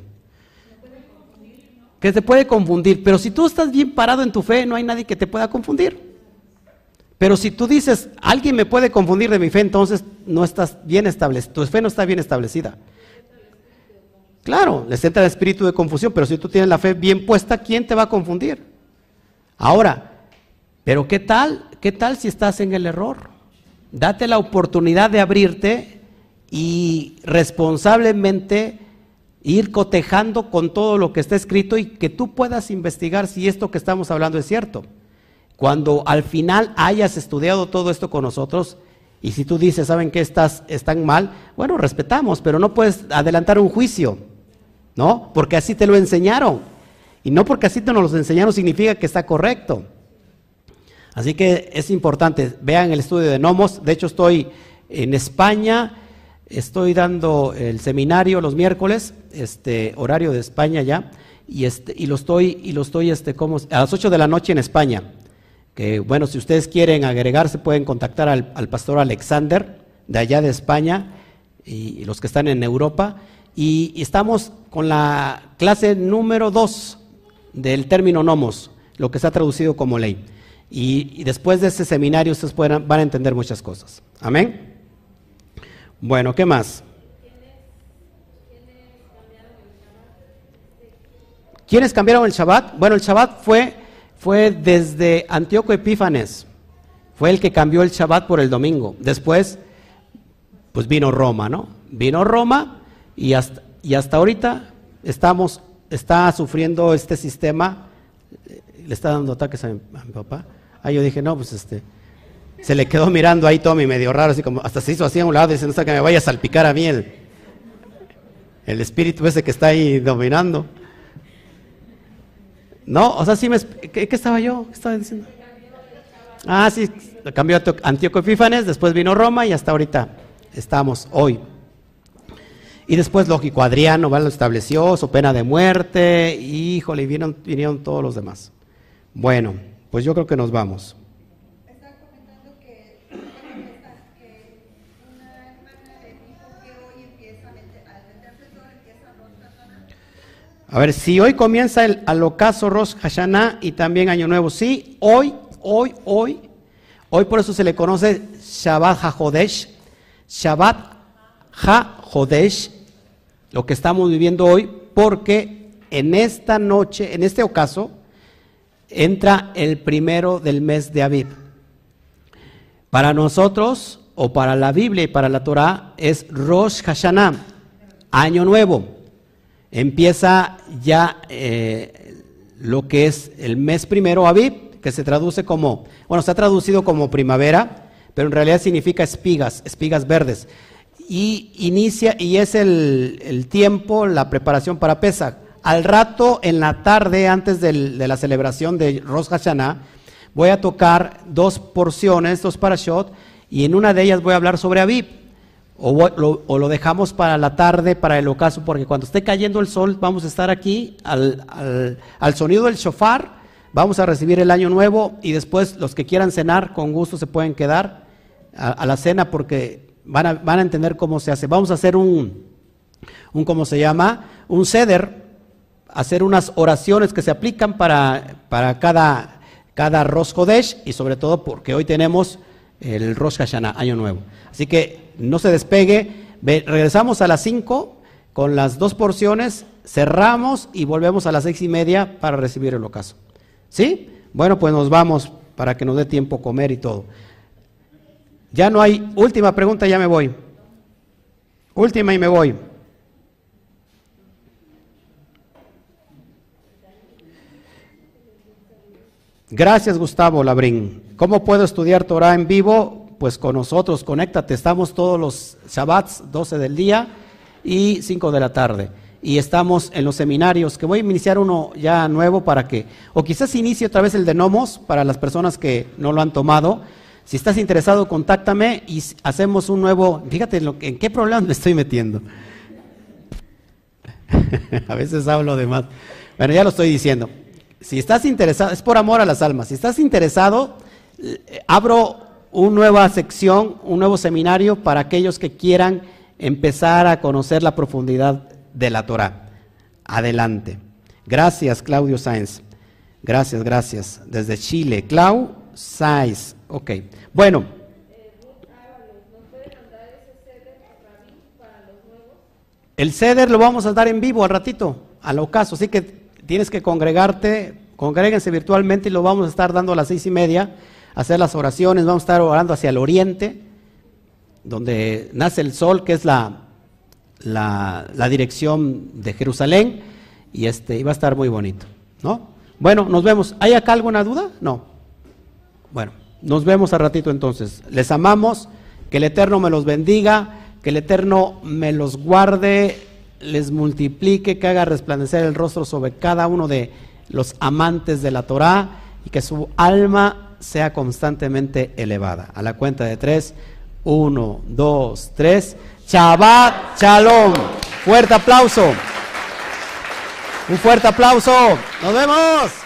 Que te puede confundir, pero si tú estás bien parado en tu fe, no hay nadie que te pueda confundir. Pero si tú dices, alguien me puede confundir de mi fe, entonces no estás bien establecida, tu fe no está bien establecida. Claro, les entra el espíritu de confusión, pero si tú tienes la fe bien puesta, ¿quién te va a confundir? Ahora, pero ¿qué tal? ¿Qué tal si estás en el error? Date la oportunidad de abrirte y responsablemente ir cotejando con todo lo que está escrito y que tú puedas investigar si esto que estamos hablando es cierto. Cuando al final hayas estudiado todo esto con nosotros, y si tú dices, ¿saben qué estás, están mal? Bueno, respetamos, pero no puedes adelantar un juicio, ¿no? Porque así te lo enseñaron. Y no porque así te nos lo enseñaron significa que está correcto. Así que es importante, vean el estudio de Nomos. De hecho, estoy en España, estoy dando el seminario los miércoles, este horario de España ya, y, este, y lo estoy, y lo estoy este, como, a las 8 de la noche en España que bueno, si ustedes quieren agregarse pueden contactar al, pastor Alexander de allá de España y, los que están en Europa. Y, estamos con la clase número 2 del término nomos, lo que está traducido como ley. Y, después de ese seminario ustedes van a entender muchas cosas. Amén. Bueno, ¿qué más? ¿Quiénes cambiaron el Shabbat? Bueno, el Shabbat fue fue desde Antíoco Epífanes, fue el que cambió el Shabbat por el domingo. Después, pues vino Roma, ¿no? Vino Roma y hasta, y hasta ahorita estamos, está sufriendo este sistema, le está dando ataques a mi, papá. Ahí yo dije, no, pues este, se le quedó mirando ahí Tommy medio raro, así como, hasta se hizo así a un lado, diciendo, no que me vaya a salpicar a mí el, el espíritu ese que está ahí dominando. No, o sea, sí me... ¿Qué, estaba yo? ¿Qué estaba diciendo? Ah, sí, cambió Antíoco Epífanes, después vino Roma y hasta ahorita estamos hoy. Y después, lógico, Adriano ¿vale? lo estableció, su pena de muerte, y, híjole, vinieron, vinieron todos los demás. Bueno, pues yo creo que nos vamos. A ver, si hoy comienza el alocazo Rosh Hashanah y también Año Nuevo, sí, hoy, hoy, hoy, hoy por eso se le conoce Shabbat HaJodesh, Shabbat HaJodesh, lo que estamos viviendo hoy, porque en esta noche, en este ocaso, entra el primero del mes de Aviv. Para nosotros, o para la Biblia y para la Torah, es Rosh Hashanah, Año Nuevo empieza ya eh, lo que es el mes primero, Aviv, que se traduce como, bueno, ha traducido como primavera, pero en realidad significa espigas, espigas verdes. Y inicia, y es el, tiempo, la preparación para Pesach. Al rato, en la tarde, antes de la celebración de Rosh Hashanah, voy a tocar dos porciones, dos parashot, y en una de ellas voy a hablar sobre Aviv. O lo, dejamos para la tarde, para el ocaso, porque cuando esté cayendo el sol vamos a estar aquí al, sonido del shofar, vamos a recibir el año nuevo y después los que quieran cenar con gusto se pueden quedar a, la cena porque van a, van a, entender cómo se hace. Vamos a hacer un, un, ¿cómo se llama? Un ceder, hacer unas oraciones que se aplican para, para cada, cada Rosh y sobre todo porque hoy tenemos el Rosh Hashanah, año nuevo. Así que no se despegue. regresamos a las 5 con las dos porciones, cerramos y volvemos a las seis y media para recibir el ocaso. ¿Sí? Bueno, pues nos vamos para que nos dé tiempo comer y todo. Ya no hay última pregunta, ya me voy. Última y me voy. Gracias, Gustavo Labrín. ¿Cómo puedo estudiar Torah en vivo? pues con nosotros, conéctate. Estamos todos los Shabbats, 12 del día y 5 de la tarde. Y estamos en los seminarios, que voy a iniciar uno ya nuevo para que, o quizás inicie otra vez el de Nomos para las personas que no lo han tomado. Si estás interesado, contáctame y hacemos un nuevo, fíjate en, lo, en qué problema me estoy metiendo. *laughs* a veces hablo de más. Bueno, ya lo estoy diciendo. Si estás interesado, es por amor a las almas. Si estás interesado, eh, abro una nueva sección, un nuevo seminario para aquellos que quieran empezar a conocer la profundidad de la Torah. Adelante. Gracias, Claudio Sáenz. Gracias, gracias. Desde Chile. Clau Sáenz. Ok. Bueno. El ceder lo vamos a dar en vivo al ratito, al ocaso. Así que tienes que congregarte, congréguense virtualmente y lo vamos a estar dando a las seis y media hacer las oraciones, vamos a estar orando hacia el oriente, donde nace el sol, que es la, la, dirección de Jerusalén, y este, va a estar muy bonito, ¿no? Bueno, nos vemos. ¿Hay acá alguna duda? No. Bueno, nos vemos a ratito entonces. Les amamos, que el Eterno me los bendiga, que el Eterno me los guarde, les multiplique, que haga resplandecer el rostro sobre cada uno de los amantes de la Torah y que su alma sea constantemente elevada. A la cuenta de tres, uno, dos, tres. Shabbat Shalom. Fuerte aplauso. Un fuerte aplauso. Nos vemos.